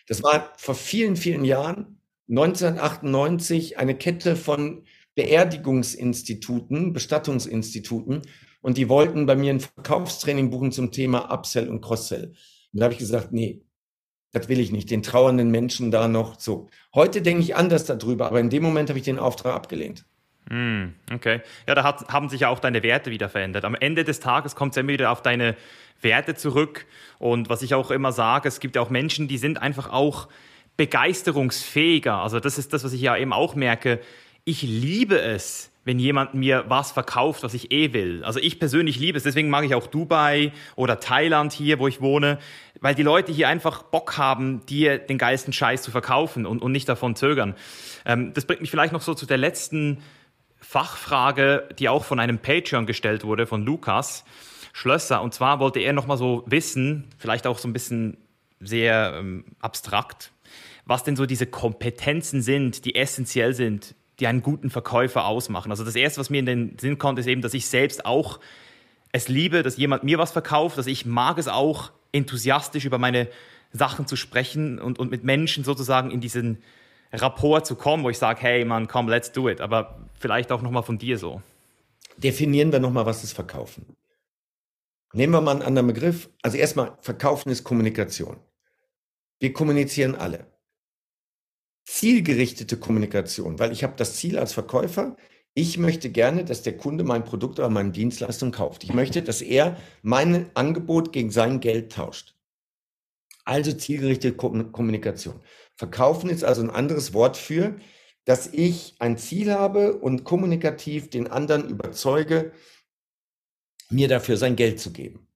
Das war vor vielen, vielen Jahren, 1998, eine Kette von Beerdigungsinstituten, Bestattungsinstituten, und die wollten bei mir ein Verkaufstraining buchen zum Thema Upsell und Crosssell. Und da habe ich gesagt, nee, das will ich nicht, den trauernden Menschen da noch so. Heute denke ich anders darüber, aber in dem Moment habe ich den Auftrag abgelehnt. Mm, okay. Ja, da hat, haben sich ja auch deine Werte wieder verändert. Am Ende des Tages kommt es immer wieder auf deine Werte zurück. Und was ich auch immer sage, es gibt ja auch Menschen, die sind einfach auch begeisterungsfähiger. Also das ist das, was ich ja eben auch merke. Ich liebe es, wenn jemand mir was verkauft, was ich eh will. Also ich persönlich liebe es, deswegen mag ich auch Dubai oder Thailand hier, wo ich wohne, weil die Leute hier einfach Bock haben, dir den geilsten Scheiß zu verkaufen und, und nicht davon zögern. Ähm, das bringt mich vielleicht noch so zu der letzten Fachfrage, die auch von einem Patreon gestellt wurde, von Lukas Schlösser. Und zwar wollte er nochmal so wissen, vielleicht auch so ein bisschen sehr ähm, abstrakt, was denn so diese Kompetenzen sind, die essentiell sind die einen guten Verkäufer ausmachen. Also das Erste, was mir in den Sinn kommt, ist eben, dass ich selbst auch es liebe, dass jemand mir was verkauft, dass ich mag es auch, enthusiastisch über meine Sachen zu sprechen und, und mit Menschen sozusagen in diesen Rapport zu kommen, wo ich sage, hey Mann, komm, let's do it. Aber vielleicht auch nochmal von dir so. Definieren wir nochmal, was ist Verkaufen. Nehmen wir mal einen anderen Begriff. Also erstmal, Verkaufen ist Kommunikation. Wir kommunizieren alle zielgerichtete Kommunikation, weil ich habe das Ziel als Verkäufer, ich möchte gerne, dass der Kunde mein Produkt oder meine Dienstleistung kauft. Ich möchte, dass er mein Angebot gegen sein Geld tauscht. Also zielgerichtete Kommunikation. Verkaufen ist also ein anderes Wort für, dass ich ein Ziel habe und kommunikativ den anderen überzeuge, mir dafür sein Geld zu geben.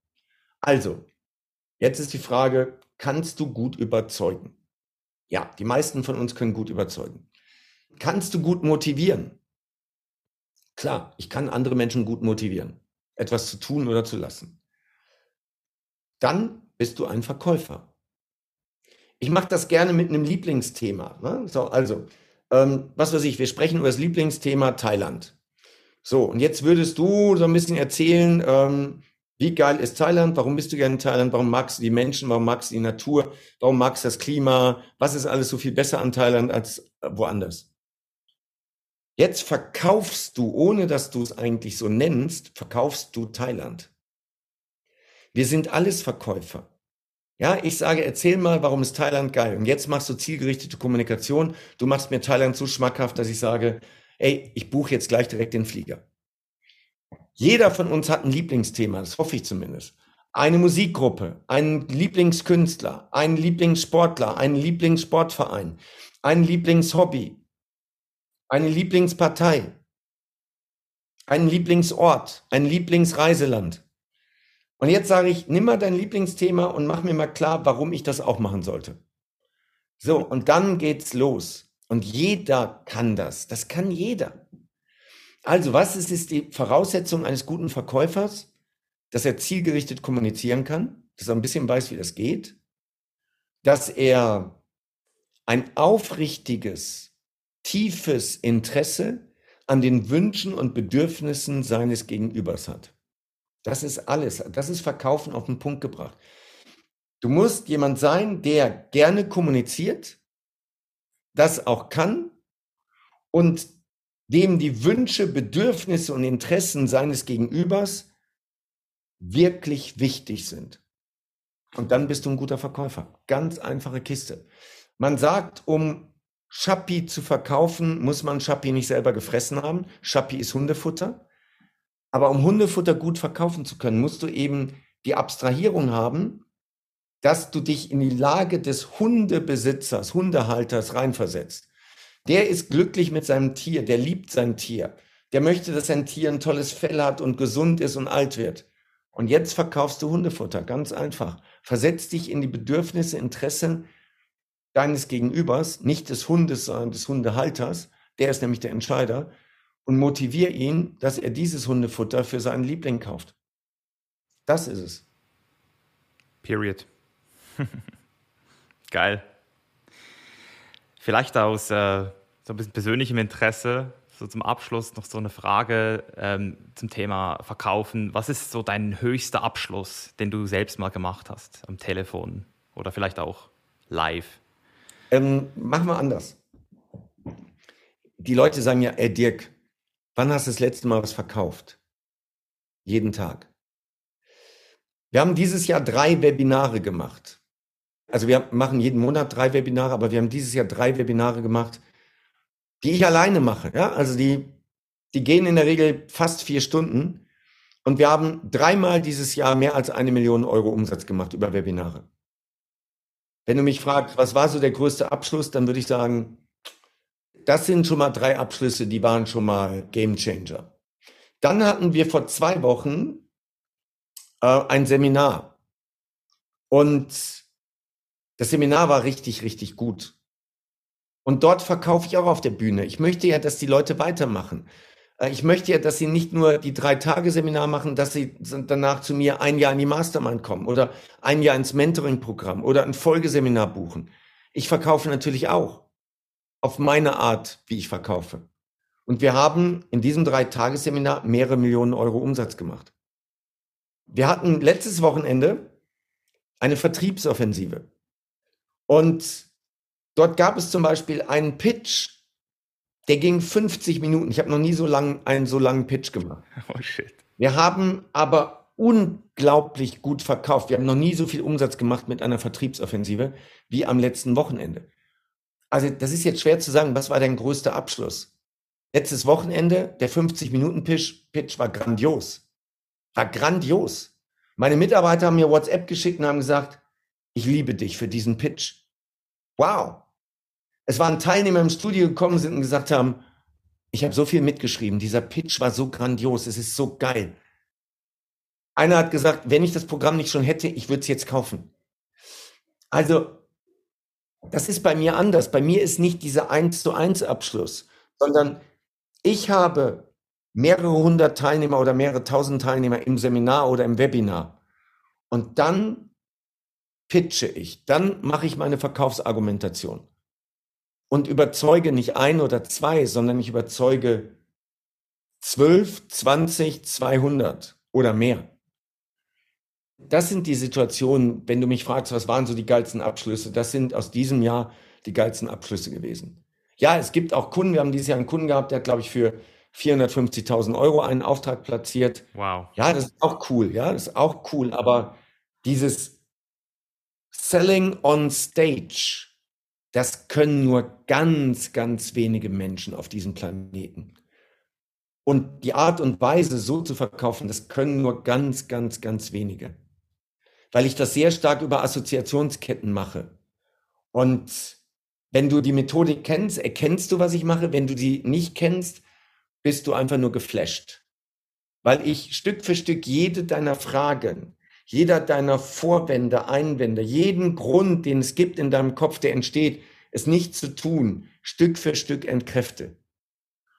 Also, jetzt ist die Frage, kannst du gut überzeugen? Ja, die meisten von uns können gut überzeugen. Kannst du gut motivieren? Klar, ich kann andere Menschen gut motivieren, etwas zu tun oder zu lassen. Dann bist du ein Verkäufer. Ich mache das gerne mit einem Lieblingsthema. Ne? So, also, ähm, was weiß ich, wir sprechen über das Lieblingsthema Thailand. So, und jetzt würdest du so ein bisschen erzählen, ähm, wie geil ist Thailand? Warum bist du gerne in Thailand? Warum magst du die Menschen? Warum magst du die Natur? Warum magst du das Klima? Was ist alles so viel besser an Thailand als äh, woanders? Jetzt verkaufst du, ohne dass du es eigentlich so nennst, verkaufst du Thailand. Wir sind alles Verkäufer. Ja, ich sage, erzähl mal, warum ist Thailand geil? Und jetzt machst du zielgerichtete Kommunikation. Du machst mir Thailand so schmackhaft, dass ich sage, ey, ich buche jetzt gleich direkt den Flieger. Jeder von uns hat ein Lieblingsthema, das hoffe ich zumindest. Eine Musikgruppe, einen Lieblingskünstler, einen Lieblingssportler, einen Lieblingssportverein, ein Lieblingshobby, eine Lieblingspartei, einen Lieblingsort, ein Lieblingsreiseland. Und jetzt sage ich, nimm mal dein Lieblingsthema und mach mir mal klar, warum ich das auch machen sollte. So, und dann geht's los. Und jeder kann das. Das kann jeder. Also, was ist, ist die Voraussetzung eines guten Verkäufers? Dass er zielgerichtet kommunizieren kann, dass er ein bisschen weiß, wie das geht, dass er ein aufrichtiges, tiefes Interesse an den Wünschen und Bedürfnissen seines Gegenübers hat. Das ist alles. Das ist Verkaufen auf den Punkt gebracht. Du musst jemand sein, der gerne kommuniziert, das auch kann und dem die Wünsche, Bedürfnisse und Interessen seines Gegenübers wirklich wichtig sind. Und dann bist du ein guter Verkäufer. Ganz einfache Kiste. Man sagt, um Schappi zu verkaufen, muss man Schappi nicht selber gefressen haben. Schappi ist Hundefutter. Aber um Hundefutter gut verkaufen zu können, musst du eben die Abstrahierung haben, dass du dich in die Lage des Hundebesitzers, Hundehalters reinversetzt. Der ist glücklich mit seinem Tier, der liebt sein Tier. Der möchte, dass sein Tier ein tolles Fell hat und gesund ist und alt wird. Und jetzt verkaufst du Hundefutter, ganz einfach. Versetz dich in die Bedürfnisse, Interessen deines Gegenübers, nicht des Hundes, sondern des Hundehalters. Der ist nämlich der Entscheider. Und motivier ihn, dass er dieses Hundefutter für seinen Liebling kauft. Das ist es. Period. [laughs] Geil. Vielleicht aus äh, so ein bisschen persönlichem Interesse, so zum Abschluss noch so eine Frage ähm, zum Thema Verkaufen. Was ist so dein höchster Abschluss, den du selbst mal gemacht hast am Telefon oder vielleicht auch live? Ähm, machen wir anders. Die Leute sagen ja, ey Dirk, wann hast du das letzte Mal was verkauft? Jeden Tag. Wir haben dieses Jahr drei Webinare gemacht. Also wir machen jeden Monat drei Webinare, aber wir haben dieses Jahr drei Webinare gemacht, die ich alleine mache. Ja? Also die, die gehen in der Regel fast vier Stunden. Und wir haben dreimal dieses Jahr mehr als eine Million Euro Umsatz gemacht über Webinare. Wenn du mich fragst, was war so der größte Abschluss, dann würde ich sagen, das sind schon mal drei Abschlüsse, die waren schon mal Game Changer. Dann hatten wir vor zwei Wochen äh, ein Seminar. Und das Seminar war richtig, richtig gut. Und dort verkaufe ich auch auf der Bühne. Ich möchte ja, dass die Leute weitermachen. Äh, ich möchte ja, dass sie nicht nur die drei Tage Seminar machen, dass sie danach zu mir ein Jahr in die Mastermind kommen oder ein Jahr ins Mentoring-Programm oder ein Folgeseminar buchen. Ich verkaufe natürlich auch auf meine Art, wie ich verkaufe. Und wir haben in diesem drei Tagesseminar mehrere Millionen Euro Umsatz gemacht. Wir hatten letztes Wochenende eine Vertriebsoffensive. Und dort gab es zum Beispiel einen Pitch, der ging 50 Minuten. Ich habe noch nie so lang einen so langen Pitch gemacht. [laughs] Oh shit. Wir haben aber unglaublich gut verkauft. Wir haben noch nie so viel Umsatz gemacht mit einer Vertriebsoffensive wie am letzten Wochenende. Also das ist jetzt schwer zu sagen, was war dein größter Abschluss? Letztes Wochenende, der 50-Minuten-Pitch Pitch war grandios. War grandios. Meine Mitarbeiter haben mir WhatsApp geschickt und haben gesagt, ich liebe dich für diesen Pitch. Wow. Es waren Teilnehmer im Studio gekommen sind und gesagt haben, ich habe so viel mitgeschrieben, dieser Pitch war so grandios, es ist so geil. Einer hat gesagt, wenn ich das Programm nicht schon hätte, ich würde es jetzt kaufen. Also, das ist bei mir anders. Bei mir ist nicht dieser 1 zu 1 Abschluss, sondern ich habe mehrere hundert Teilnehmer oder mehrere tausend Teilnehmer im Seminar oder im Webinar. Und dann pitche ich, dann mache ich meine Verkaufsargumentation und überzeuge nicht ein oder zwei, sondern ich überzeuge zwölf, zwanzig, zweihundert oder mehr. Das sind die Situationen, wenn du mich fragst, was waren so die geilsten Abschlüsse, das sind aus diesem Jahr die geilsten Abschlüsse gewesen. Ja, es gibt auch Kunden, wir haben dieses Jahr einen Kunden gehabt, der hat, glaube ich, für 450.000 Euro einen Auftrag platziert. Wow. Ja, das ist auch cool, ja, das ist auch cool, aber dieses Selling on Stage, das können nur ganz, ganz wenige Menschen auf diesem Planeten. Und die Art und Weise, so zu verkaufen, das können nur ganz, ganz, ganz wenige. Weil ich das sehr stark über Assoziationsketten mache. Und wenn du die Methodik kennst, erkennst du, was ich mache. Wenn du sie nicht kennst, bist du einfach nur geflasht. Weil ich Stück für Stück jede deiner Fragen, jeder deiner Vorwände, Einwände, jeden Grund, den es gibt in deinem Kopf, der entsteht, es nicht zu tun, Stück für Stück entkräfte.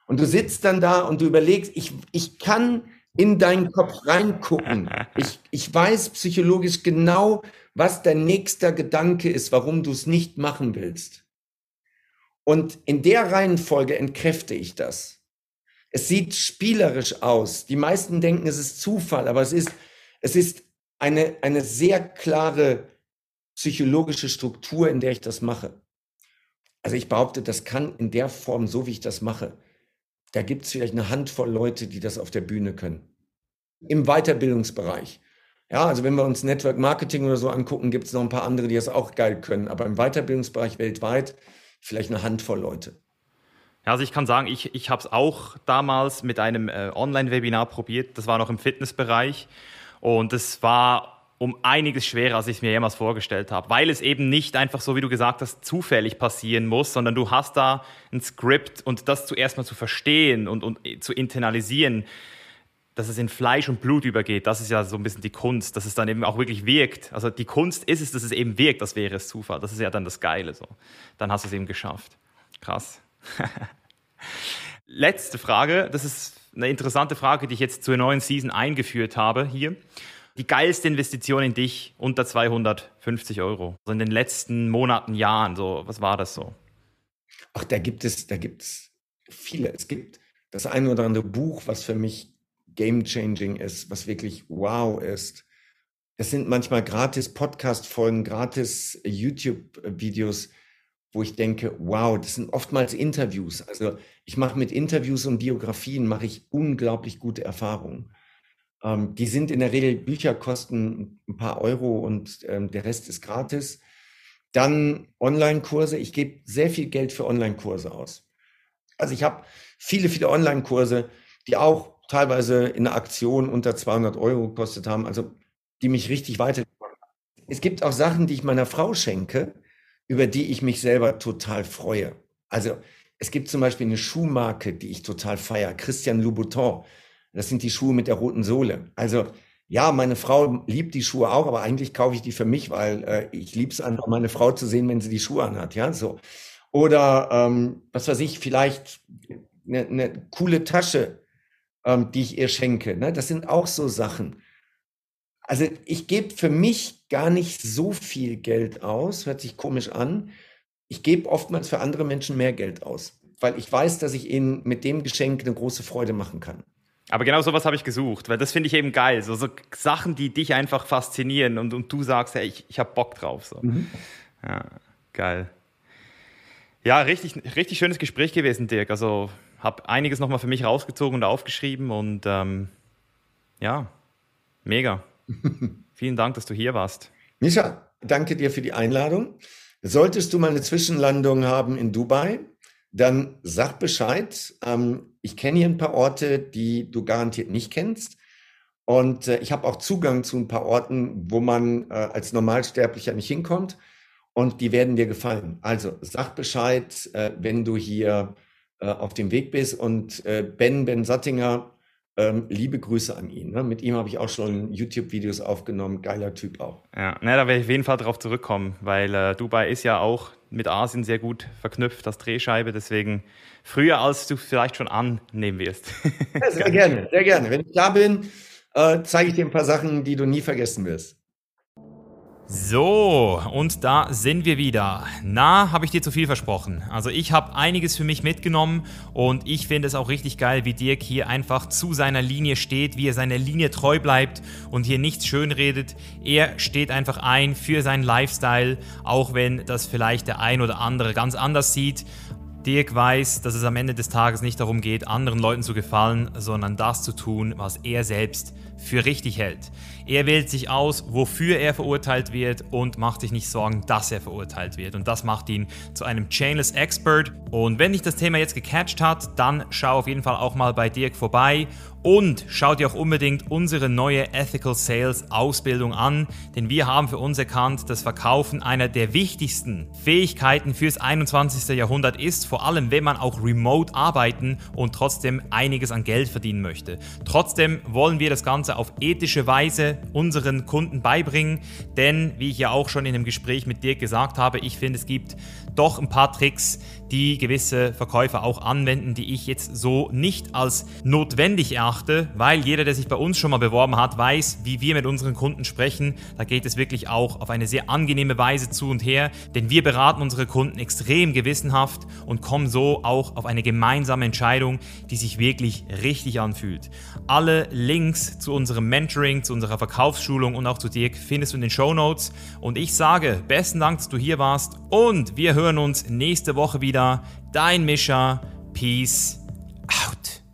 Und du sitzt dann da und du überlegst, ich, ich kann in deinen Kopf reingucken. [laughs] Ich, ich weiß psychologisch genau, was dein nächster Gedanke ist, warum du es nicht machen willst. Und in der Reihenfolge entkräfte ich das. Es sieht spielerisch aus. Die meisten denken, es ist Zufall, aber es ist, es ist eine, eine sehr klare psychologische Struktur, in der ich das mache. Also ich behaupte, das kann in der Form, so wie ich das mache, da gibt es vielleicht eine Handvoll Leute, die das auf der Bühne können. Im Weiterbildungsbereich. Ja, also wenn wir uns Network Marketing oder so angucken, gibt es noch ein paar andere, die das auch geil können. Aber im Weiterbildungsbereich weltweit vielleicht eine Handvoll Leute. Ja, also ich kann sagen, ich, ich habe es auch damals mit einem äh, Online-Webinar probiert. Das war noch im Fitnessbereich. Und es war um einiges schwerer, als ich es mir jemals vorgestellt habe, weil es eben nicht einfach so, wie du gesagt hast, zufällig passieren muss, sondern du hast da ein Skript und das zuerst mal zu verstehen und, und zu internalisieren, dass es in Fleisch und Blut übergeht, das ist ja so ein bisschen die Kunst, dass es dann eben auch wirklich wirkt. Also die Kunst ist es, dass es eben wirkt, das wäre es Zufall. Das ist ja dann das Geile so. Dann hast du es eben geschafft. Krass. [laughs] Letzte Frage, das ist eine interessante Frage, die ich jetzt zur neuen Season eingeführt habe hier. Die geilste Investition in dich unter 250 Euro. Also in den letzten Monaten, Jahren, so, was war das so? Ach, da gibt es, da gibt es viele. Es gibt das ein oder andere Buch, was für mich game-changing ist, was wirklich wow ist. Es sind manchmal gratis Podcast-Folgen, gratis YouTube-Videos, wo ich denke, wow, das sind oftmals Interviews. Also ich mache mit Interviews und Biografien mache ich unglaublich gute Erfahrungen. Ähm, die sind in der Regel, Bücher kosten ein paar Euro und ähm, der Rest ist gratis. Dann Online-Kurse. Ich gebe sehr viel Geld für Online-Kurse aus. Also ich habe viele, viele Online-Kurse, die auch teilweise in der Aktion unter 200 Euro gekostet haben, also die mich richtig haben. Es gibt auch Sachen, die ich meiner Frau schenke, über die ich mich selber total freue. Also es gibt zum Beispiel eine Schuhmarke, die ich total feiere, Christian Louboutin. Das sind die Schuhe mit der roten Sohle. Also ja, meine Frau liebt die Schuhe auch, aber eigentlich kaufe ich die für mich, weil äh, ich liebe es einfach, meine Frau zu sehen, wenn sie die Schuhe anhat. Ja, so. Oder ähm, was weiß ich, vielleicht eine, eine coole Tasche, ähm, die ich ihr schenke. Ne? Das sind auch so Sachen. Also ich gebe für mich gar nicht so viel Geld aus, hört sich komisch an. Ich gebe oftmals für andere Menschen mehr Geld aus, weil ich weiß, dass ich ihnen mit dem Geschenk eine große Freude machen kann. Aber genau sowas habe ich gesucht, weil das finde ich eben geil. So, so, Sachen, die dich einfach faszinieren und, und du sagst, hey, ich, ich habe Bock drauf. So. Mhm. Ja, geil. Ja, richtig, richtig schönes Gespräch gewesen, Dirk. Also habe einiges nochmal für mich rausgezogen und aufgeschrieben und ähm, ja, mega. [laughs] Vielen Dank, dass du hier warst. Misha, danke dir für die Einladung. Solltest du mal eine Zwischenlandung haben in Dubai, dann sag Bescheid. Ähm, ich kenne hier ein paar Orte, die du garantiert nicht kennst. Und äh, ich habe auch Zugang zu ein paar Orten, wo man äh, als Normalsterblicher nicht hinkommt. Und die werden dir gefallen. Also sag Bescheid, äh, wenn du hier auf dem Weg bist. Und Ben, Ben Sattinger, ähm, liebe Grüße an ihn. Ne? Mit ihm habe ich auch schon YouTube-Videos aufgenommen. Geiler Typ auch. Ja, ne, da werde ich auf jeden Fall drauf zurückkommen, weil äh, Dubai ist ja auch mit Asien sehr gut verknüpft, das Drehscheibe. Deswegen früher, als du vielleicht schon annehmen wirst. ja, sehr [laughs] gerne, sehr gerne. Wenn ich da bin, äh, zeige ich dir ein paar Sachen, die du nie vergessen wirst. So, und da sind wir wieder. Na, habe ich dir zu viel versprochen. Also ich habe einiges für mich mitgenommen und ich finde es auch richtig geil, wie Dirk hier einfach zu seiner Linie steht, wie er seiner Linie treu bleibt und hier nichts schönredet. Er steht einfach ein für seinen Lifestyle, auch wenn das vielleicht der ein oder andere ganz anders sieht. Dirk weiß, dass es am Ende des Tages nicht darum geht, anderen Leuten zu gefallen, sondern das zu tun, was er selbst für richtig hält. Er wählt sich aus, wofür er verurteilt wird und macht sich nicht Sorgen, dass er verurteilt wird. Und das macht ihn zu einem Chainless Expert. Und wenn dich das Thema jetzt gecatcht hat, dann schau auf jeden Fall auch mal bei Dirk vorbei und schau dir auch unbedingt unsere neue Ethical Sales Ausbildung an, denn wir haben für uns erkannt, dass Verkaufen einer der wichtigsten Fähigkeiten fürs 21. Jahrhundert ist, vor allem wenn man auch remote arbeiten und trotzdem einiges an Geld verdienen möchte. Trotzdem wollen wir das Ganze auf ethische Weise unseren Kunden beibringen, denn wie ich ja auch schon in einem Gespräch mit dir gesagt habe, ich finde es gibt doch ein paar Tricks, die gewisse Verkäufer auch anwenden, die ich jetzt so nicht als notwendig erachte, weil jeder, der sich bei uns schon mal beworben hat, weiß, wie wir mit unseren Kunden sprechen. Da geht es wirklich auch auf eine sehr angenehme Weise zu und her, denn wir beraten unsere Kunden extrem gewissenhaft und kommen so auch auf eine gemeinsame Entscheidung, die sich wirklich richtig anfühlt. Alle Links zu unserem Mentoring, zu unserer Verkaufsschulung und auch zu Dirk findest du in den Show Notes. Und ich sage besten Dank, dass du hier warst und wir hören uns nächste Woche wieder. Dein Mischa. Peace out.